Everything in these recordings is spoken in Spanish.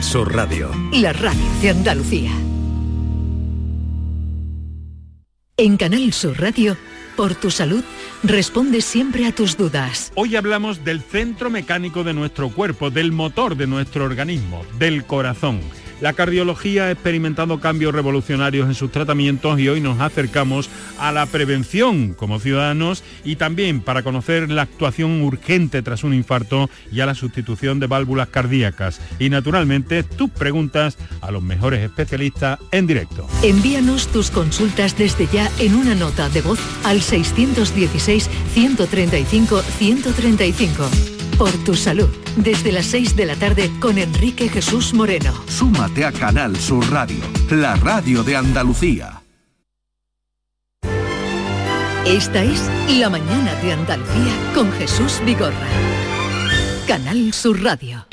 Canal Sur Radio. La radio de Andalucía. En Canal Sur Radio, por tu salud, responde siempre a tus dudas. Hoy hablamos del centro mecánico de nuestro cuerpo, del motor de nuestro organismo, del corazón. La cardiología ha experimentado cambios revolucionarios en sus tratamientos y hoy nos acercamos a la prevención como ciudadanos y también para conocer la actuación urgente tras un infarto y a la sustitución de válvulas cardíacas. Y naturalmente tus preguntas a los mejores especialistas en directo. Envíanos tus consultas desde ya en una nota de voz al 616 135 135 por tu salud. Desde las 6 de la tarde con Enrique Jesús Moreno. Súmate a Canal Sur Radio, la radio de Andalucía. Esta es La mañana de Andalucía con Jesús Vigorra. Canal Sur Radio.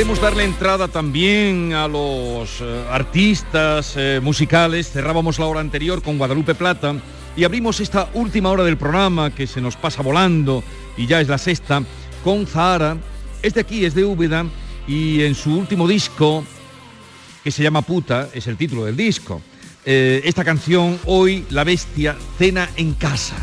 Queremos darle entrada también a los eh, artistas eh, musicales. Cerrábamos la hora anterior con Guadalupe Plata y abrimos esta última hora del programa que se nos pasa volando y ya es la sexta con Zahara. Es de aquí, es de Úbeda y en su último disco, que se llama Puta, es el título del disco. Eh, esta canción, Hoy la bestia cena en casa.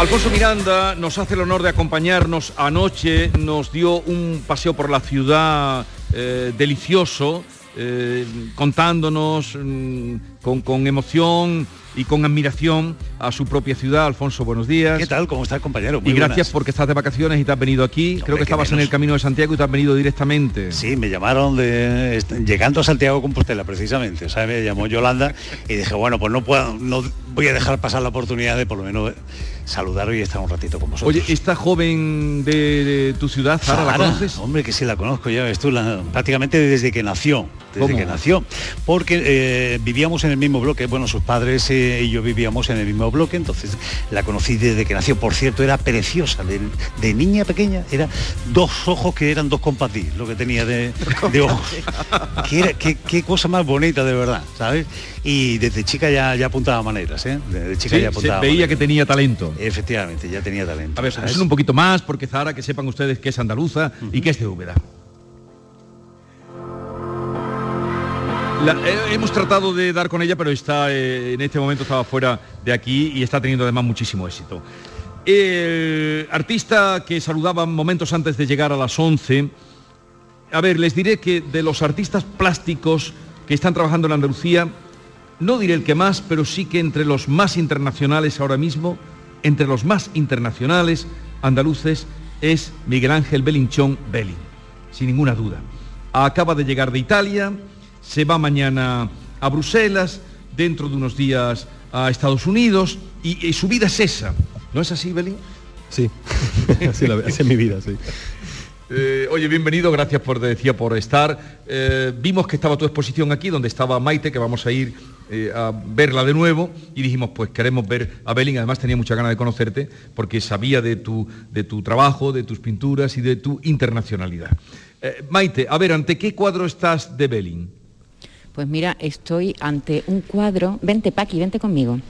Alfonso Miranda nos hace el honor de acompañarnos anoche, nos dio un paseo por la ciudad eh, delicioso, eh, contándonos mm, con, emoción y con admiración a su propia ciudad. Alfonso, buenos días. ¿Qué tal? ¿Cómo estás, compañero? y gracias porque estás de vacaciones y te has venido aquí. Creo que estabas en el Camino de Santiago y te has venido directamente. Sí, me llamaron de llegando a Santiago Compostela, precisamente. O sea, me llamó Yolanda y dije, bueno, pues no puedo, no voy a dejar pasar la oportunidad de por lo menos saludaros y estar un ratito con vosotros. Oye, esta joven de, tu ciudad, Zara, ¿la conoces? Hombre, que sí la conozco, ya ves tú, prácticamente desde que nació, desde que nació, porque eh, vivíamos en el mismo bloque, bueno, sus padres eh, y yo vivíamos en el mismo bloque, entonces la conocí desde que nació, por cierto, era preciosa, de, niña pequeña, era dos ojos que eran dos compatí, lo que tenía de, ojos. qué, cosa más bonita, de verdad, ¿sabes? Y desde chica ya, ya apuntaba maneras, ¿eh? Desde chica ya apuntaba. veía que tenía talento. Efectivamente, ya tenía talento. A ver, un poquito más, porque Zara, que sepan ustedes que es andaluza y que es de Úbeda. Eh, hemos tratado de dar con ella, pero está eh, en este momento estaba fuera de aquí y está teniendo además muchísimo éxito. El artista que saludaba momentos antes de llegar a las 11, a ver, les diré que de los artistas plásticos que están trabajando en Andalucía, no diré el que más, pero sí que entre los más internacionales ahora mismo entre los más internacionales andaluces es Miguel Ángel Belinchón Belin, sin ninguna duda. Acaba de llegar de Italia, se va mañana a Bruselas, dentro de unos días a Estados Unidos y, su vida es esa. ¿No es así, Belin? Sí, así, es mi vida, sí. Eh, oye, bienvenido, gracias por, decía, por estar. Eh, vimos que estaba tu exposición aquí, donde estaba Maite, que vamos a ir eh, a verla de nuevo, y dijimos, pues queremos ver a Belling, además tenía mucha ganas de conocerte, porque sabía de tu, de tu trabajo, de tus pinturas y de tu internacionalidad. Maite, a ver, ¿ante qué cuadro estás de Belling? Pues mira, estoy ante un cuadro, vente Paqui, vente conmigo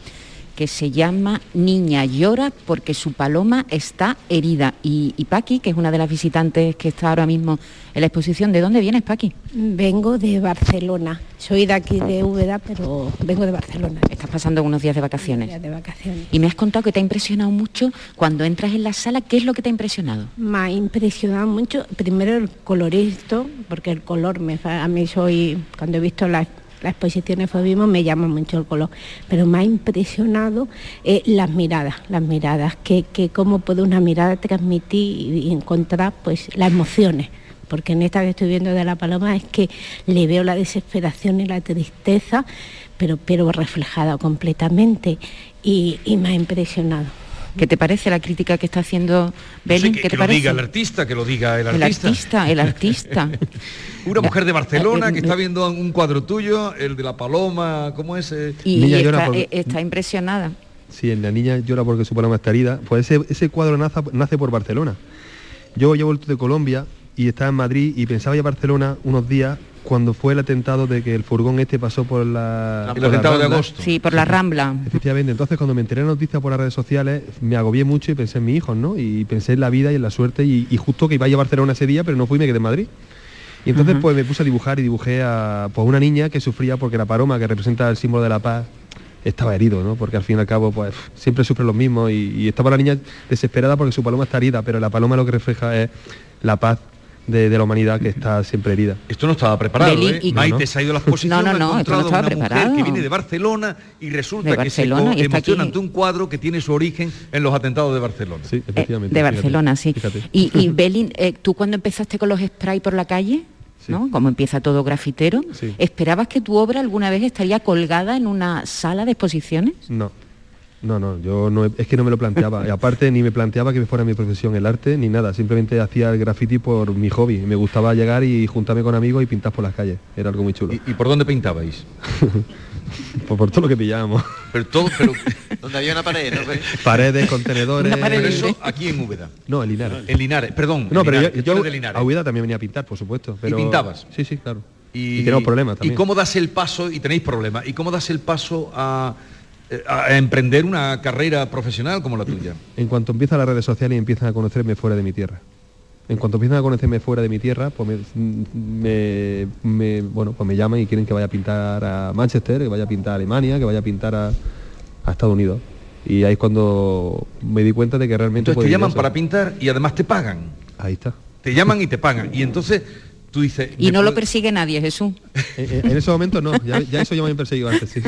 que se llama Niña llora porque su paloma está herida. Y, y Paqui, que es una de las visitantes que está ahora mismo en la exposición, ¿de dónde vienes, Paqui? Vengo de Barcelona. Soy de aquí de Úbeda, pero vengo de Barcelona. Estás pasando unos días de vacaciones. Días de vacaciones. Y me has contado que te ha impresionado mucho cuando entras en la sala. ¿Qué es lo que te ha impresionado? Me ha impresionado mucho, primero el colorito, porque el color me a mí soy, cuando he visto las las exposiciones Fobismo me llama mucho el color, pero me ha impresionado eh, las miradas, las miradas, que, que cómo puede una mirada transmitir y encontrar pues las emociones porque en esta que estoy viendo de la paloma es que le veo la desesperación y la tristeza, pero, pero reflejada completamente y, y me ha impresionado. ¿Qué te parece la crítica que está haciendo No sé, Belén? que, ¿Qué que te lo parece? diga el artista, que lo diga el el artista. artista, el artista. Una mujer de Barcelona que está viendo un cuadro tuyo, el de la paloma, ¿cómo es? eh? Y, Niña y llora está, porque- eh, está impresionada. Sí, la niña llora porque su paloma está herida. Pues ese, ese cuadro naza- nace por Barcelona. Yo ya he vuelto de Colombia y estaba en Madrid y pensaba ir a Barcelona unos días cuando fue el atentado de que el furgón este pasó por la... El por la atentado de Rambla. agosto. Sí, por la Rambla. Efectivamente, entonces cuando me enteré de la noticia por las redes sociales, me agobié mucho y pensé en mis hijos, ¿no? Y pensé en la vida y en la suerte y, y justo que iba a ir a Barcelona ese día, pero no fui y me quedé en Madrid. Y entonces pues me puse a dibujar y dibujé a pues, una niña que sufría porque la paloma, que representa el símbolo de la paz, estaba herido, ¿no? Porque al fin y al cabo pues siempre sufren los mismos y, y estaba la niña desesperada porque su paloma está herida, pero la paloma lo que refleja es la paz de, de la humanidad que está siempre herida. Esto no estaba preparado, Belín, ¿eh? y- Maite No, no. se ha ido a la exposición, No, no, no, esto no encontrado estaba una mujer preparado. que viene de Barcelona y resulta De que se Barcelona, emociona ante un cuadro que tiene su origen en los atentados de Barcelona. Sí, Eh, efectivamente. de fíjate, Barcelona, sí. fíjate. Y, y Belín, eh, tú cuando empezaste con los spray por la calle, Sí. ¿no? Como empieza todo grafitero, Sí. ¿esperabas que tu obra alguna vez estaría colgada en una sala de exposiciones? No, no, no, yo no, es que no me lo planteaba. Y aparte ni me planteaba que fuera mi profesión el arte ni nada. Simplemente hacía el graffiti por mi hobby. Me gustaba llegar y juntarme con amigos y pintar por las calles. Era algo muy chulo. ¿Y, y por dónde pintabais? Por, por todo lo que pillábamos. Pero todo, pero, Donde había una pared, ¿no? Paredes, contenedores. Una pared pero libre. eso aquí en Úbeda. No, en Linares. En Linares, perdón. No, pero Linares, yo, yo eres de Linares. a Huida también venía a pintar, por supuesto. Pero... pintabas? Sí, sí, claro. Y, Y, tenemos problemas también. ¿Y cómo das el paso, y tenéis problemas, y cómo das el paso a, a emprender una carrera profesional como la tuya? En cuanto empiezan las redes sociales y empiezan a conocerme fuera de mi tierra. En cuanto empiezan a conocerme fuera de mi tierra, pues me, me- me- bueno, pues me llaman y quieren que vaya a pintar a Manchester, que vaya a pintar a Alemania, que vaya a pintar a, a Estados Unidos. Y ahí es cuando me di cuenta de que realmente... Entonces te llaman eso. para pintar y además te pagan. Ahí está. Te llaman y te pagan. Y entonces tú dices... Y no lo persigue nadie, Jesús. En, en- en ese momento no, ya, ya eso ya me habían perseguido antes, sí.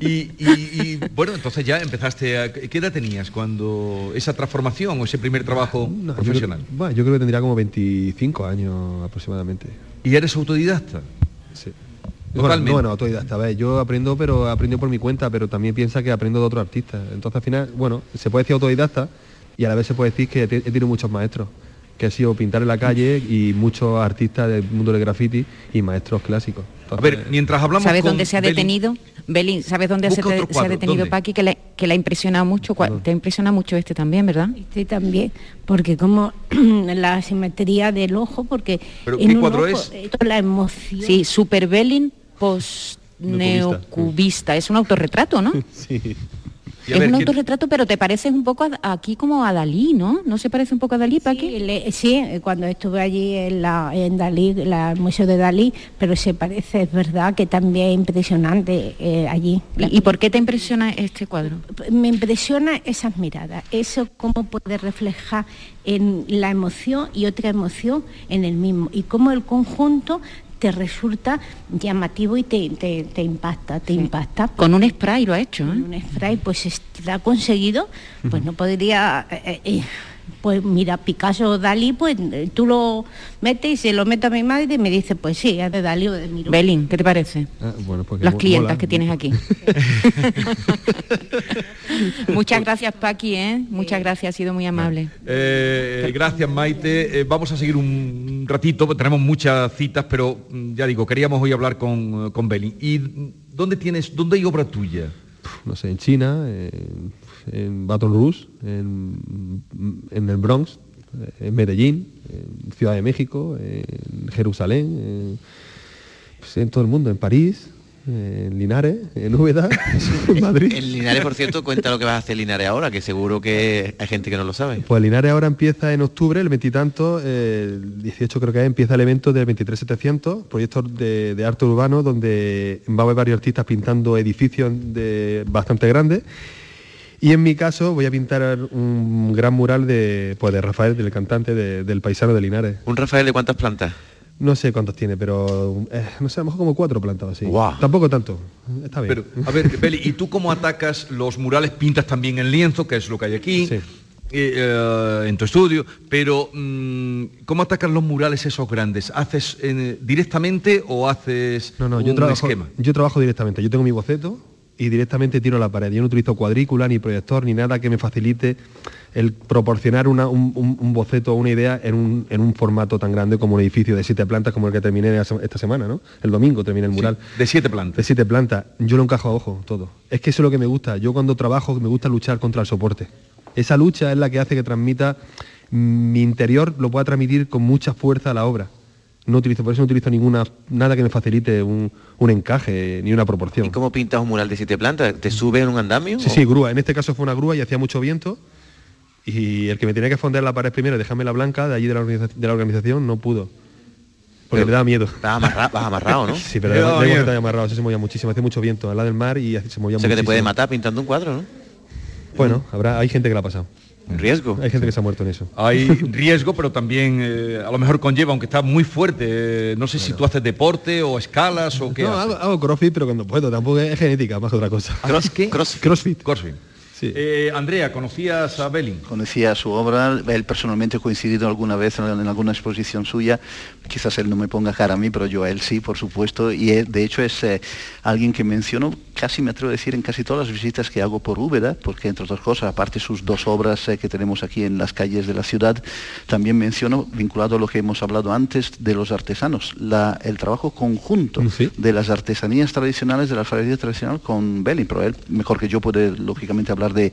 Y, y- y, bueno, entonces ya empezaste a... ¿Qué edad tenías cuando esa transformación o ese primer trabajo No, yo profesional? creo- bueno, yo creo que tendría como 25 años aproximadamente. ¿Y eres autodidacta? Sí. Totalmente. Bueno, bueno, autodidacta, yo aprendo, pero aprendo por mi cuenta, pero también piensa que aprendo de otros artistas. Entonces al final, bueno, se puede decir autodidacta y a la vez se puede decir que he tenido muchos maestros, que he sido pintar en la calle y muchos artistas del mundo del graffiti y maestros clásicos. A ver, mientras hablamos ¿Sabes con dónde se ha Belín- detenido? Belín, ¿sabes dónde se, te- ha detenido ¿dónde? Paqui? Que le, que le ha impresionado mucho. Te ha impresionado mucho este también, ¿verdad? Este también, porque como la asimetría del ojo, porque ¿Pero en qué un cuadro ojo, es? la emoción. Sí, Super Belín post neocubista. Es un autorretrato, ¿no? sí. Es ver, un ¿quién- autorretrato, pero te pareces un poco a- aquí como a Dalí, ¿no? ¿No se parece un poco a Dalí, Paqui? Sí, le- sí, eh, cuando estuve allí en, la, en Dalí, la- el Museo de Dalí, pero se parece, es verdad que también es impresionante eh, allí. ¿Y, y por qué te impresiona este cuadro? me impresiona esas miradas, eso cómo puede reflejar en la emoción y otra emoción en el mismo, y cómo el conjunto te resulta llamativo y te, te- te impacta, te impacta. Con un spray lo ha hecho, ¿eh? Un spray pues está conseguido, pues no podría, eh, eh, pues mira, Picasso o Dalí, pues eh, tú lo metes y se lo meto a mi madre y me dice, pues sí, es de Dalí o de Miró. Belín, ¿qué te parece? Ah, bueno, pues Las clientas mola. que tienes aquí. Muchas gracias, Paqui, ¿eh? Muchas gracias, ha sido muy amable. Eh, gracias Maite. Eh, vamos a seguir un ratito, tenemos muchas citas, pero mm, ya digo, queríamos hoy hablar con, con Belín. ¿Y dónde tienes, dónde hay obra tuya? no sé, en China, en, en Baton Rouge, en, en el Bronx, en Medellín, en Ciudad de México, en Jerusalén, en, pues en todo el mundo, en París, en Linares, en Úbeda, en Madrid. En Linares, por cierto, cuenta lo que vas a hacer Linares ahora, que seguro que hay gente que no lo sabe. Pues Linares ahora empieza en octubre, el veintitanto, el 18 creo que es, empieza el evento del 23700, proyecto de, de arte urbano, donde va a haber varios artistas pintando edificios de, bastante grandes. Y en mi caso voy a pintar un gran mural de, pues de Rafael, del cantante de- del paisano de Linares. ¿Un Rafael de cuántas plantas? No sé cuántos tiene, pero eh, no sé, a lo mejor como cuatro plantados así. Guau. Tampoco tanto. Está bien. Pero, a ver, Beli, ¿y tú cómo atacas los murales? Pintas también en lienzo, que es lo que hay aquí, Sí. eh, eh, en tu estudio, pero mm, ¿cómo atacas los murales esos grandes? ¿Haces eh, directamente o haces No, no, un yo trabajo, esquema? yo trabajo directamente. Yo tengo mi boceto y directamente tiro a la pared. Yo no utilizo cuadrícula, ni proyector, ni nada que me facilite el proporcionar una- un, un- un boceto o una idea en un, en un formato tan grande como un edificio de siete plantas como el que terminé esta semana, ¿no? El domingo terminé el mural. De siete De plantas. siete plantas. Yo lo encajo a ojo, todo. Es que eso es lo que me gusta. Yo cuando trabajo me gusta luchar contra el soporte. Esa lucha es la que hace que transmita mm, mi interior, lo pueda transmitir con mucha fuerza a la obra. No utilizo, por eso no utilizo ninguna, nada que me facilite un, un encaje ni una proporción. ¿Y cómo pintas un mural de siete plantas? ¿Te subes en un andamio? Sí, o- sí, grúa. En este caso fue una grúa y hacía mucho viento. Y el que me tenía que fonder la pared primero y dejarme la blanca de allí de la, de la organización no pudo. Porque le daba miedo. Vas, amarra- vas amarrado, ¿no? Sí, pero que miedo. estar amarrado, eso se movía muchísimo, hace mucho viento al lado del mar y se movía O sea que te muchísimo. puede matar pintando un cuadro, ¿no? Bueno, habrá, hay gente que la ha pasado. Riesgo. Hay gente que se ha muerto en eso. Hay riesgo, pero también eh, a lo mejor conlleva, aunque está muy fuerte. eh, no sé si tú haces deporte o escalas o qué. No, hago, hago crossfit, pero cuando puedo, tampoco es genética, más que otra cosa. Cross- qué? crossfit. Crossfit. Crossfit. Sí. Eh, Andrea, ¿conocías a Belling? Conocía su obra, él personalmente ha coincidido alguna vez en, en alguna exposición suya, quizás él no me ponga cara a mí, pero yo a él sí, por supuesto, y él, de hecho es eh, alguien que menciono, casi me atrevo a decir, en casi todas las visitas que hago por Úbeda, porque entre otras cosas, aparte sus dos obras eh, que tenemos aquí en las calles de la ciudad, también menciono, vinculado a lo que hemos hablado antes de los artesanos, la- el trabajo conjunto Sí. de las artesanías tradicionales, de la alfarería tradicional con Belling, pero él, mejor que yo, puede lógicamente hablar de,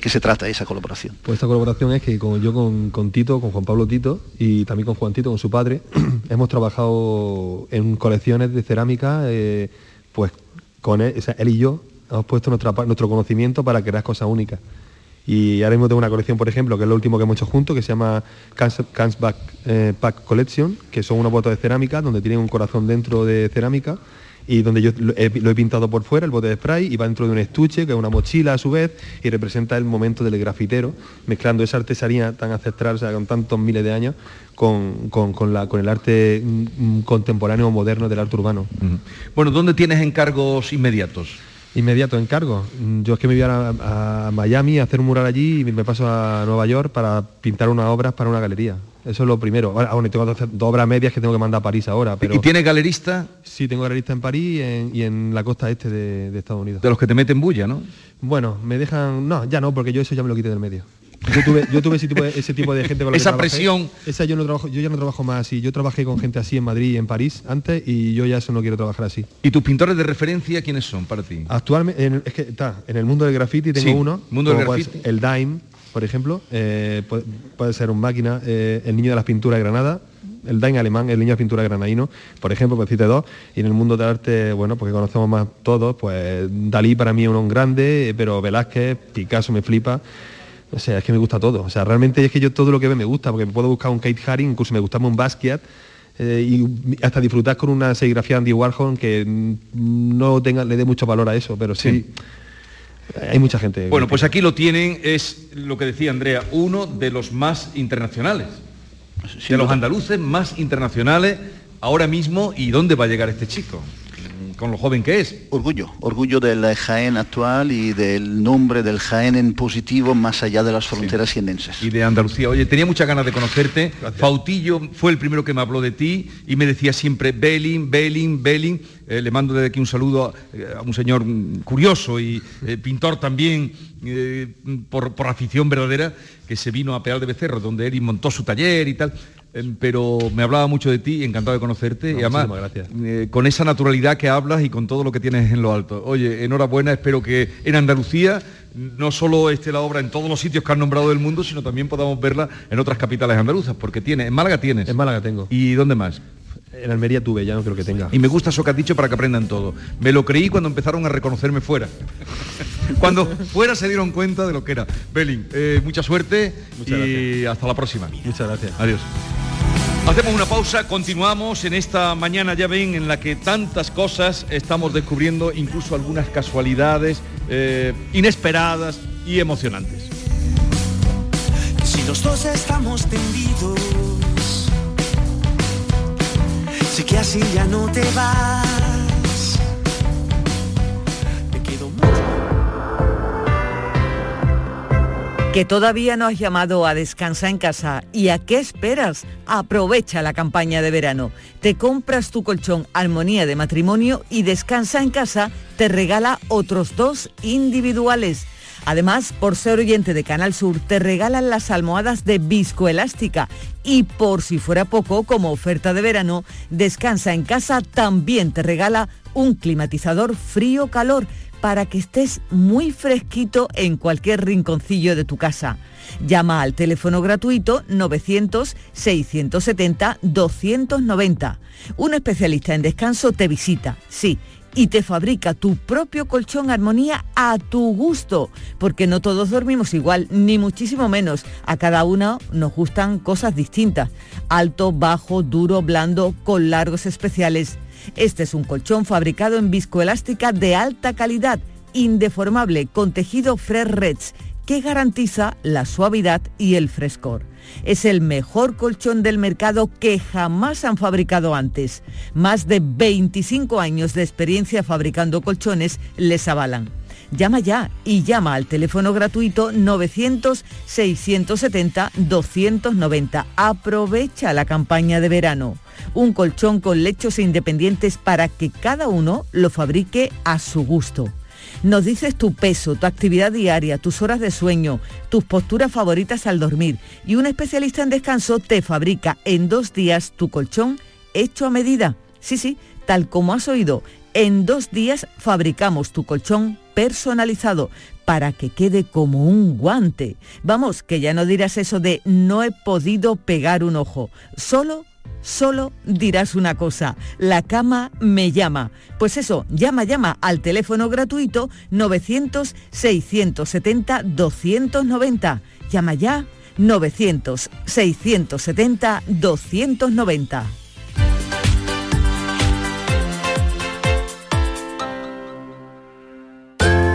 qué se trata esa colaboración. Pues esta colaboración es que yo con, Tito, con Juan Pablo Tito y también con Juan Tito, con su padre, hemos trabajado en colecciones de cerámica, eh, pues con él, él y yo hemos puesto nuestro conocimiento para crear cosas únicas. Y ahora mismo tengo una colección, por ejemplo, que es lo último que hemos hecho juntos, que se llama Cans, Back, eh, Pack Collection, que son unos botes de cerámica donde tienen un corazón dentro de cerámica y donde yo lo he, pintado por fuera, el bote de spray, y va dentro de un estuche, que es una mochila a su vez, y representa el momento del grafitero, mezclando esa artesanía tan ancestral, o sea, con tantos miles de años, con, con- con la- con el arte mm, mm, contemporáneo o moderno del arte urbano. Bueno, ¿dónde tienes encargos inmediatos? Inmediato encargo. Yo es que me voy a, a Miami a hacer un mural allí y me paso a Nueva York para pintar unas obras para una galería. Eso es lo primero. Ahora, bueno, tengo dos, dos obras medias que tengo que mandar a París ahora. Pero ¿Y tienes galerista sí, tengo galerista en París y en, y en la costa este de, de Estados Unidos. de los que te meten bulla, no? Bueno, me dejan... No, ya no, porque yo eso ya me lo quité del medio. Yo tuve, yo tuve ese, tipo de, ese tipo de gente con la que Esa presión. Esa yo no trabajo, yo ya no trabajo más así. Yo trabajé con gente así en Madrid y en París antes y yo ya eso no quiero trabajar así. ¿Y tus pintores de referencia quiénes son para ti? Actualmente, en, es que está, en el mundo del graffiti tengo Sí, uno. mundo del graffiti. El Dime, por ejemplo, eh, puede, puede ser un máquina, eh, el niño de las pinturas de Granada, el Dime alemán, el niño de las pinturas granadino, por ejemplo, por decirte dos, y en el mundo del arte, bueno, porque conocemos más todos, pues Dalí para mí es un grande, pero Velázquez, Picasso me flipa. O sea, es que me gusta todo. O sea, realmente es que yo todo lo que ve me gusta, porque puedo buscar un Kate Haring, incluso me gustaba un Basquiat, eh, y hasta disfrutar con una serigrafía Andy Warhol que no tenga, le dé mucho valor a eso, pero sí, hay mucha gente. Bueno, pues aquí lo tienen, es lo que decía Andrea, uno de los más internacionales, de los andaluces más internacionales ahora mismo. ¿Y dónde va a llegar este chico? Con lo joven que es. Orgullo, orgullo del Jaén actual y del nombre del Jaén en positivo más allá de las fronteras jienenses. Y de Andalucía. Oye, tenía muchas ganas de conocerte. Fautillo fue el primero que me habló de ti y me decía siempre Belling, Belling, Belling. Eh, le mando desde aquí un saludo a, eh, a un señor mm, curioso y eh, pintor también eh, por, por afición verdadera que se vino a Peal de Becerro, donde él montó su taller y tal. Eh, pero me hablaba mucho de ti, encantado de conocerte No, y además eh, con esa naturalidad que hablas y con todo lo que tienes en lo alto. Oye, enhorabuena, espero que en Andalucía no solo esté la obra en todos los sitios que han nombrado del mundo, sino también podamos verla en otras capitales andaluzas, porque tiene, en Málaga tienes. En Málaga tengo. ¿Y dónde más? En Almería tuve, ya no creo que tenga. Y me gusta eso que has dicho para que aprendan todo. Me lo creí cuando empezaron a reconocerme fuera. cuando fuera se dieron cuenta de lo que era. Belin, eh, mucha suerte y hasta la próxima. Muchas gracias. Adiós. Hacemos una pausa, continuamos en esta mañana, ya ven, en la que tantas cosas estamos descubriendo, incluso algunas casualidades eh, inesperadas y emocionantes. Si los dos estamos tendidos, sé que así ya no te vas. Me quedo que todavía no has llamado a Descansa en casa. ¿Y a qué esperas? Aprovecha la campaña de verano. Te compras tu colchón Armonía de Matrimonio y Descansa en casa te regala otros dos individuales. Además, por ser oyente de Canal Sur, te regalan las almohadas de viscoelástica y por si fuera poco, como oferta de verano, Descansa en casa también te regala un climatizador frío-calor para que estés muy fresquito en cualquier rinconcillo de tu casa. Llama al teléfono gratuito 900-670-290. Un especialista en descanso te visita, sí, y te fabrica tu propio colchón armonía a tu gusto, porque no todos dormimos igual, ni muchísimo menos. A cada uno nos gustan cosas distintas, alto, bajo, duro, blando, con largos especiales. Este es un colchón fabricado en viscoelástica de alta calidad, indeformable, con tejido Fresh Reds, que garantiza la suavidad y el frescor. Es el mejor colchón del mercado que jamás han fabricado antes. Más de 25 años de experiencia fabricando colchones les avalan. Llama ya y llama al teléfono gratuito 900-670-290. Aprovecha la campaña de verano. Un colchón con lechos independientes para que cada uno lo fabrique a su gusto. Nos dices tu peso, tu actividad diaria, tus horas de sueño, tus posturas favoritas al dormir y un especialista en descanso te fabrica en dos días tu colchón hecho a medida. Sí, sí, tal como has oído, en dos días fabricamos tu colchón personalizado para que quede como un guante. Vamos, que ya no dirás eso de no he podido pegar un ojo. Solo solo dirás una cosa, la cama me llama. Pues eso, llama, llama al teléfono gratuito 900-670-290. Llama ya 900-670-290.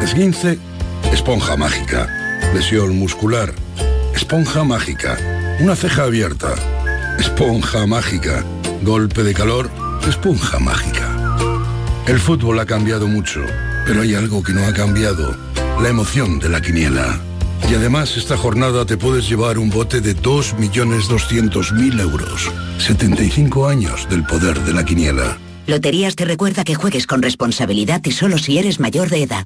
Esguince, esponja mágica. Lesión muscular, esponja mágica. Una ceja abierta, esponja mágica. Golpe de calor, esponja mágica. El fútbol ha cambiado mucho, pero hay algo que no ha cambiado. La emoción de la quiniela. Y además esta jornada te puedes llevar un bote de 2.200.000 euros. 75 años del poder de la quiniela. Loterías te recuerda que juegues con responsabilidad y solo si eres mayor de edad.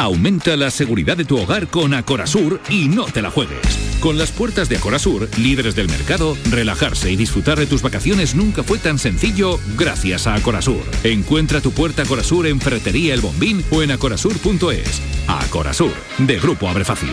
Aumenta la seguridad de tu hogar con Acorasur y no te la juegues. Con las puertas de Acorasur, líderes del mercado, relajarse y disfrutar de tus vacaciones nunca fue tan sencillo gracias a Acorasur. Encuentra tu puerta Acorasur en Ferretería El Bombín o en acorasur.es. Acorasur, de Grupo Abre Fácil.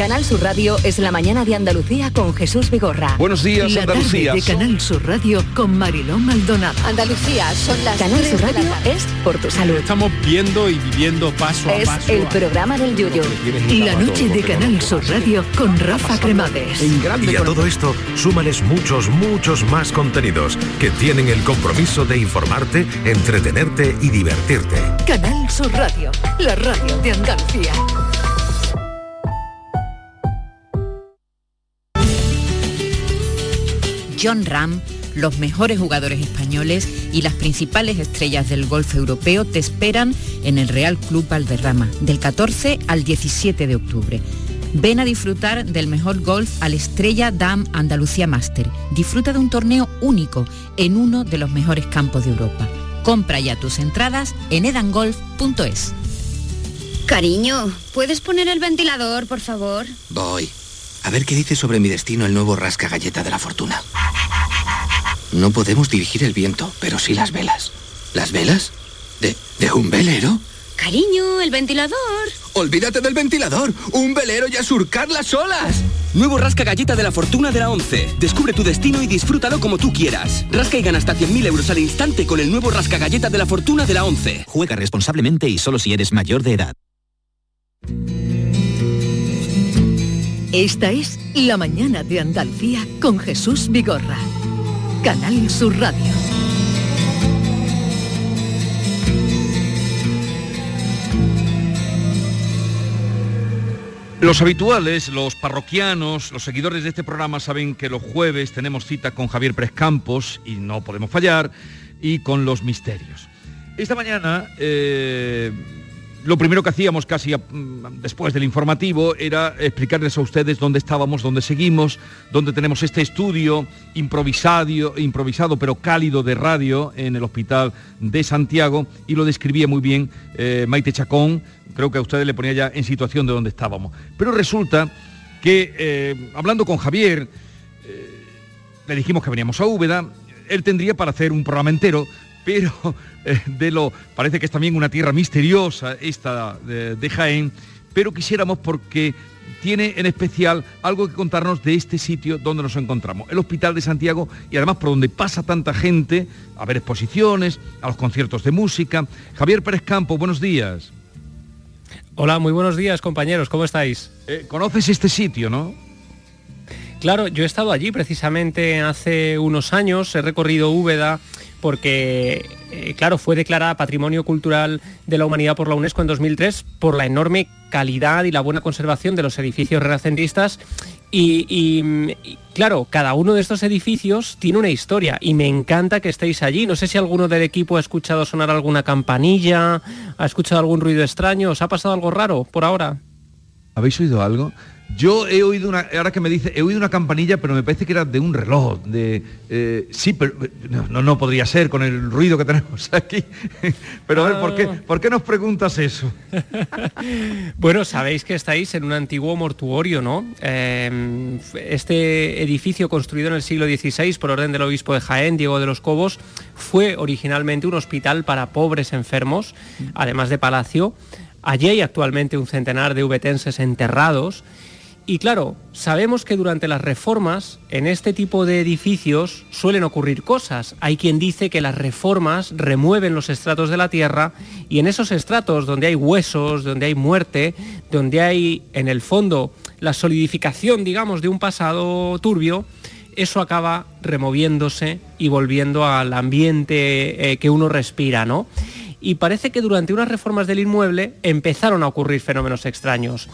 Canal Sur Radio es la mañana de Andalucía con Jesús Vigorra. Buenos días, la Andalucía. tarde de Canal Sur Radio con Mariló Maldonado. Andalucía, son las Canal tres Sur la Radio es por tu salud. Estamos viendo y viviendo paso a Es paso. el programa del Yuyo. La noche de Canal Sur Radio con Rafa Cremades. Y a todo esto, súmales muchos, muchos más contenidos que tienen el compromiso de informarte, entretenerte y divertirte. Canal Sur Radio, la radio de Andalucía. John Ram, los mejores jugadores españoles y las principales estrellas del golf europeo te esperan en el Real Club Valderrama del 14 al 17 de octubre. Ven a disfrutar del mejor golf al Estrella Dam Andalucía Master. Disfruta de un torneo único en uno de los mejores campos de Europa. Compra ya tus entradas en edangolf.es. Cariño, ¿puedes poner el ventilador, por favor? Voy. A ver qué dice sobre mi destino el nuevo rasca galleta de la fortuna. No podemos dirigir el viento, pero sí las velas. ¿Las velas? ¿De, de un velero? Cariño, el ventilador. Olvídate del ventilador. Un velero y a surcar las olas. Nuevo Rasca Galleta de la Fortuna de la 11. Descubre tu destino y disfrútalo como tú quieras. Rasca y gana hasta 100.000 euros al instante con el nuevo Rasca Galleta de la Fortuna de la 11. Juega responsablemente y solo si eres mayor de edad. Esta es La Mañana de Andalucía con Jesús Vigorra. Canal Sur Radio. Los habituales, los parroquianos, los seguidores de este programa saben que los jueves tenemos cita con Javier Pérez Campos y no podemos fallar, y con los misterios. Esta mañana eh, lo primero que hacíamos casi mm, después del informativo era explicarles a ustedes dónde estábamos, dónde seguimos, dónde tenemos este estudio improvisado, improvisado pero cálido de radio en el Hospital de Santiago y lo describía muy bien eh, Maite Chacón, creo que a ustedes le ponía ya en situación de dónde estábamos. Pero resulta que eh, hablando con Javier, eh, le dijimos que veníamos a Úbeda, él tendría para hacer un programa entero, pero eh, de lo parece que es también una tierra misteriosa esta de, de, Jaén, pero quisiéramos porque tiene en especial algo que contarnos de este sitio donde nos encontramos, el Hospital de Santiago y además por donde pasa tanta gente a ver exposiciones, a los conciertos de música. Javier Pérez Campo, buenos días. Hola, muy buenos días compañeros, ¿cómo estáis? Eh, ¿Conoces este sitio, no? Claro, yo he estado allí precisamente hace unos años, he recorrido Úbeda porque, eh, claro, fue declarada Patrimonio Cultural de la Humanidad por la UNESCO en 2003 por la enorme calidad y la buena conservación de los edificios renacentistas y, y, y, claro, cada uno de estos edificios tiene una historia y me encanta que estéis allí. No sé si alguno del equipo ha escuchado sonar alguna campanilla, ha escuchado algún ruido extraño, ¿os ha pasado algo raro por ahora? ¿Habéis oído algo? Yo he oído una, ahora que me dice, he oído una campanilla, pero me parece que era de un reloj, de eh, sí, pero no, no podría ser con el ruido que tenemos aquí. Pero a ver, ¿por qué, ¿por qué nos preguntas eso? bueno, sabéis que estáis en un antiguo mortuorio, ¿no? Eh, este edificio construido en el siglo XVI por orden del obispo de Jaén, Diego de los Cobos, fue originalmente un hospital para pobres enfermos, además de palacio. Allí hay actualmente un centenar de ubetenses enterrados y claro, sabemos que durante las reformas en este tipo de edificios suelen ocurrir cosas. Hay quien dice que las reformas remueven los estratos de la tierra y en esos estratos donde hay huesos, donde hay muerte, donde hay en el fondo la solidificación, digamos, de un pasado turbio, eso acaba removiéndose y volviendo al ambiente eh, que uno respira, ¿no? Y parece que durante unas reformas del inmueble empezaron a ocurrir fenómenos extraños.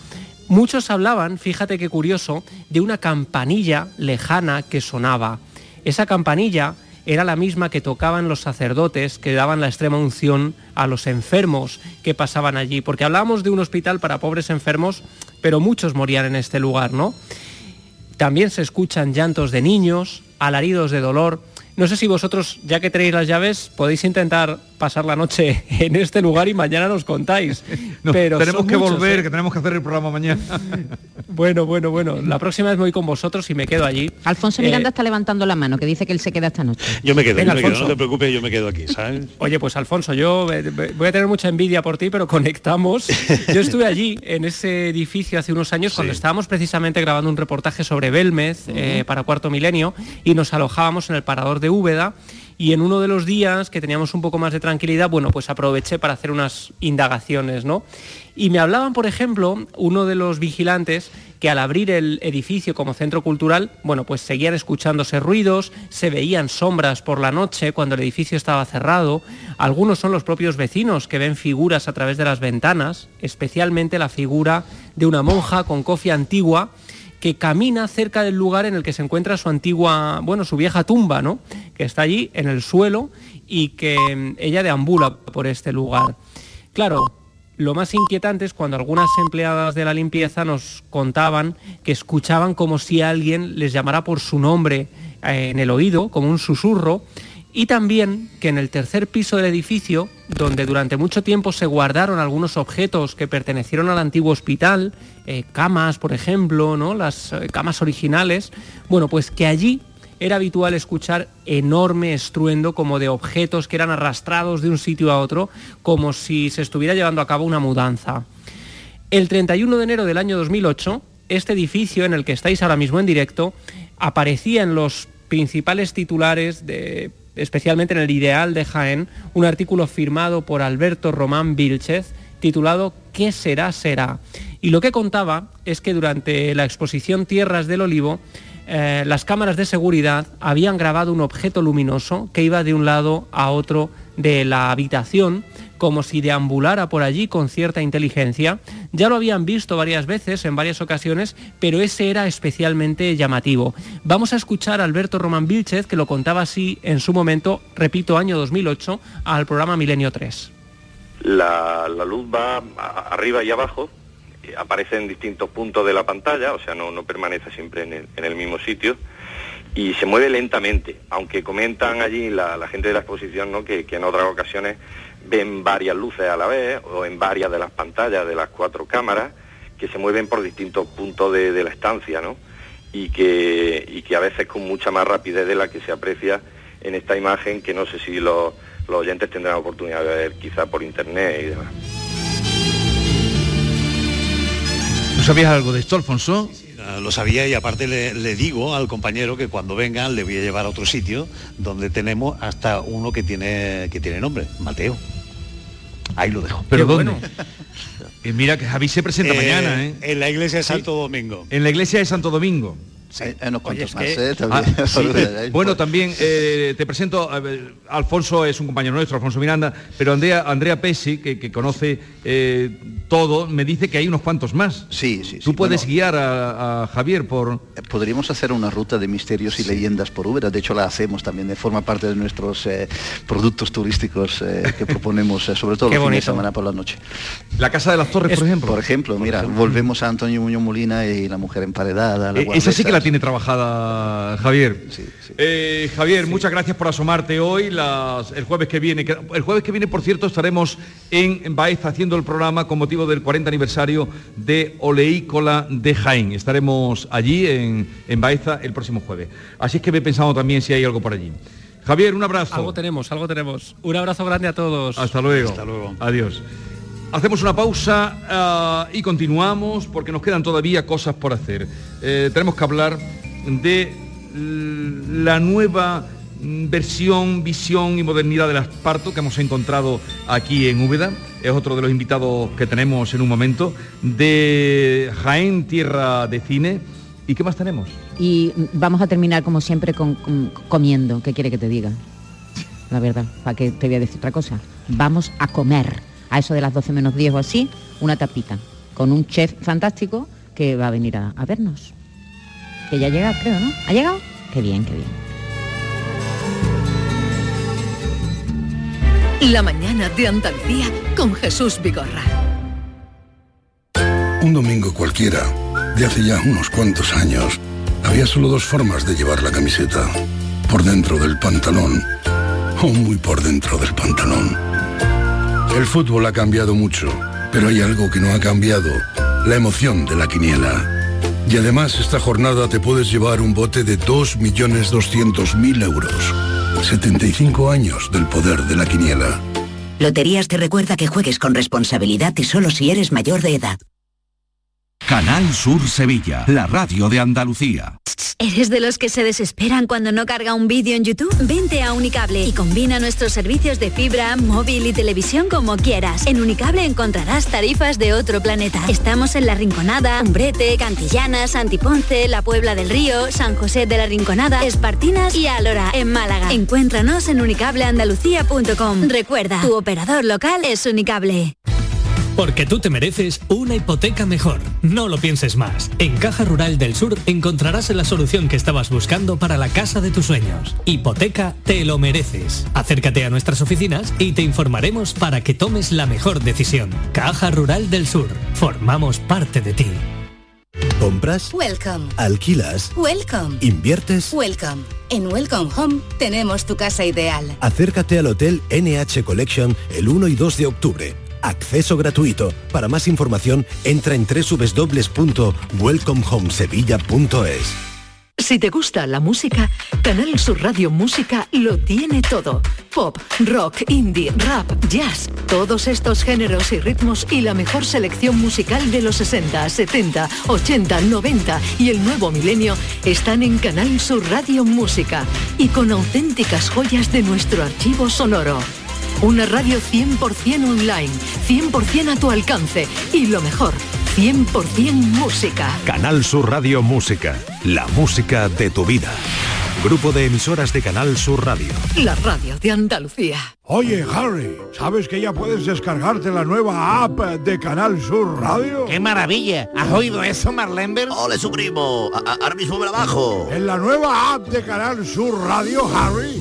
Muchos hablaban, fíjate qué curioso, de una campanilla lejana que sonaba. Esa campanilla era la misma que tocaban los sacerdotes que daban la extrema unción a los enfermos que pasaban allí, porque hablábamos de un hospital para pobres enfermos, pero muchos morían en este lugar, ¿no? También se escuchan llantos de niños, alaridos de dolor. No sé si vosotros, ya que tenéis las llaves, podéis intentar pasar la noche en este lugar y mañana nos contáis. No, Pero tenemos que muchos, volver, ¿eh? que tenemos que hacer el programa mañana. Bueno, bueno, bueno. La próxima vez me voy con vosotros y me quedo allí. Alfonso Eh, Miranda está levantando la mano, que dice que él se queda esta noche. Yo me quedo, Venga, yo me quedo, Alfonso. no te preocupes, yo me quedo aquí, ¿sabes? Oye, pues Alfonso, yo eh, voy a tener mucha envidia por ti, pero conectamos. Yo estuve allí en ese edificio hace unos años cuando estábamos precisamente grabando un reportaje sobre Belmez eh, para Cuarto Milenio y nos alojábamos en el parador de Úbeda y en uno de los días que teníamos un poco más de tranquilidad, bueno, pues aproveché para hacer unas indagaciones, ¿no? Y me hablaban, por ejemplo, uno de los vigilantes que al abrir el edificio como centro cultural, bueno, pues seguían escuchándose ruidos, se veían sombras por la noche cuando el edificio estaba cerrado. Algunos son los propios vecinos que ven figuras a través de las ventanas, especialmente la figura de una monja con cofia antigua que camina cerca del lugar en el que se encuentra su antigua, bueno, su vieja tumba, ¿no? Que está allí en el suelo y que mm, ella deambula por este lugar. Claro, lo más inquietante es cuando algunas empleadas de la limpieza nos contaban que escuchaban como si alguien les llamara por su nombre eh, en el oído, como un susurro, y también que en el tercer piso del edificio, donde durante mucho tiempo se guardaron algunos objetos que pertenecieron al antiguo hospital, eh, camas, por ejemplo, ¿no? las eh, camas originales, bueno, pues que allí era habitual escuchar enorme estruendo como de objetos que eran arrastrados de un sitio a otro, como si se estuviera llevando a cabo una mudanza. El 31 de enero del año 2008, este edificio en el que estáis ahora mismo en directo aparecía en los principales titulares de especialmente en el Ideal de Jaén, un artículo firmado por Alberto Román Vilchez titulado ¿Qué será será? Y lo que contaba es que durante la exposición Tierras del Olivo, eh, las cámaras de seguridad habían grabado un objeto luminoso que iba de un lado a otro de la habitación como si deambulara por allí con cierta inteligencia. Ya lo habían visto varias veces, en varias ocasiones, pero ese era especialmente llamativo. Vamos a escuchar a Alberto Román Vilchez, que lo contaba así en su momento, repito, año 2008, al programa Milenio 3. La, luz va arriba y abajo, aparece en distintos puntos de la pantalla, o sea, no, no permanece siempre en el, mismo sitio y se mueve lentamente, aunque comentan allí la, gente de la exposición ¿no? que, en otras ocasiones ven varias luces a la vez o en varias de las pantallas de las cuatro cámaras que se mueven por distintos puntos de, la estancia, ¿no? Y que, y que a veces con mucha más rapidez de la que se aprecia en esta imagen que no sé si los, los oyentes tendrán oportunidad de ver quizá por internet y demás. ¿Tú sabías algo de esto, Alfonso? lo sabía y aparte le, digo al compañero que cuando venga le voy a llevar a otro sitio donde tenemos hasta uno que tiene que tiene nombre, Mateo. Ahí lo dejo. ¿Pero dónde? Eh, mira que Javi se presenta eh, mañana, ¿eh? En la iglesia de Santo Domingo. En la iglesia de Santo Domingo. Bueno, también eh, te presento, Alfonso es un compañero nuestro, Alfonso Miranda, pero Andrea, Andrea Pesi, que, conoce eh, todo, me dice que hay unos cuantos más. Sí, sí. ¿Tú puedes guiar a, Javier por...? Eh, podríamos hacer una ruta de misterios y leyendas por Uber, de hecho la hacemos también, de forma parte de nuestros productos turísticos que proponemos, sobre todo los de semana por la noche. La Casa de las Torres, por ejemplo. Por ejemplo, mira, volvemos a Antonio Muñoz Molina y la mujer emparedada. La esa sí que la tiene trabajada Javier. Eh, Javier, muchas gracias por asomarte hoy, el jueves que viene. El jueves que viene, por cierto, estaremos en Baeza haciendo el programa con motivo del 40 aniversario de Oleícola de Jaén. Estaremos allí en, en Baeza el próximo jueves. Así es que me he pensado también si hay algo por allí. Javier, un abrazo. Algo tenemos, algo tenemos. Un abrazo grande a todos. Hasta luego. Hasta luego. Adiós. Hacemos una pausa ah, y continuamos porque nos quedan todavía cosas por hacer. Eh, tenemos que hablar de la nueva versión, visión y modernidad del asparto que hemos encontrado aquí en Úbeda. Es otro de los invitados que tenemos en un momento. De Jaén, Tierra de Cine. ¿Y qué más tenemos? Y vamos a terminar como siempre comiendo. ¿Qué quiere que te diga? La verdad, ¿para qué te voy a decir otra cosa? Vamos a comer a eso de las 12 menos 10 o así, una tapita, con un chef fantástico que va a venir a, vernos. Que ya llega, creo, ¿no? ¿Ha llegado? Qué bien, qué bien. La mañana de Andalucía con Jesús Vigorra. Un domingo cualquiera, de hace ya unos cuantos años, había solo dos formas de llevar la camiseta. Por dentro del pantalón o muy por dentro del pantalón. El fútbol ha cambiado mucho, pero hay algo que no ha cambiado, la emoción de la quiniela. Y además esta jornada te puedes llevar un bote de 2.200.000 euros. 75 años del poder de la quiniela. Loterías te recuerda que juegues con responsabilidad y solo si eres mayor de edad. Canal Sur Sevilla, la radio de Andalucía. ¿Eres de los que se desesperan cuando no carga un vídeo en YouTube? Vente a Unicable y combina nuestros servicios de fibra, móvil y televisión como quieras. En Unicable encontrarás tarifas de otro planeta. Estamos en La Rinconada, Umbrete, Cantillana, Santiponce, La Puebla del Río, San José de la Rinconada, Espartinas y Alora, en Málaga. Encuéntranos en unicableandalucía.com. Recuerda, tu operador local es Unicable. Porque tú te mereces una hipoteca mejor. No lo pienses más. En Caja Rural del Sur encontrarás la solución que estabas buscando para la casa de tus sueños. Hipoteca te lo mereces. Acércate a nuestras oficinas y te informaremos para que tomes la mejor decisión. Caja Rural del Sur. Formamos parte de ti. ¿Compras? Welcome. ¿Alquilas? Welcome. ¿Inviertes? Welcome. En Welcome Home tenemos tu casa ideal. Acércate al Hotel NH Collection el 1 y 2 de octubre. Acceso gratuito. Para más información, entra en www.welcomehomesevilla.es. Si te gusta la música, Canal Sur Radio Música lo tiene todo. Pop, rock, indie, rap, jazz, todos estos géneros y ritmos y la mejor selección musical de los 60, 70, 80, 90 y el nuevo milenio están en Canal Sur Radio Música y con auténticas joyas de nuestro archivo sonoro. Una radio 100% online, 100% a tu alcance y lo mejor, 100% música. Canal Sur Radio Música, la música de tu vida. Grupo de emisoras de Canal Sur Radio. La radio de Andalucía. Oye, Harry, ¿sabes que ya puedes descargarte la nueva app de Canal Sur Radio? ¡Qué maravilla! ¿Has oído eso, Marlenber? ¡Ole, su primo! A- Ahora mismo me la bajo. En la nueva app de Canal Sur Radio, Harry,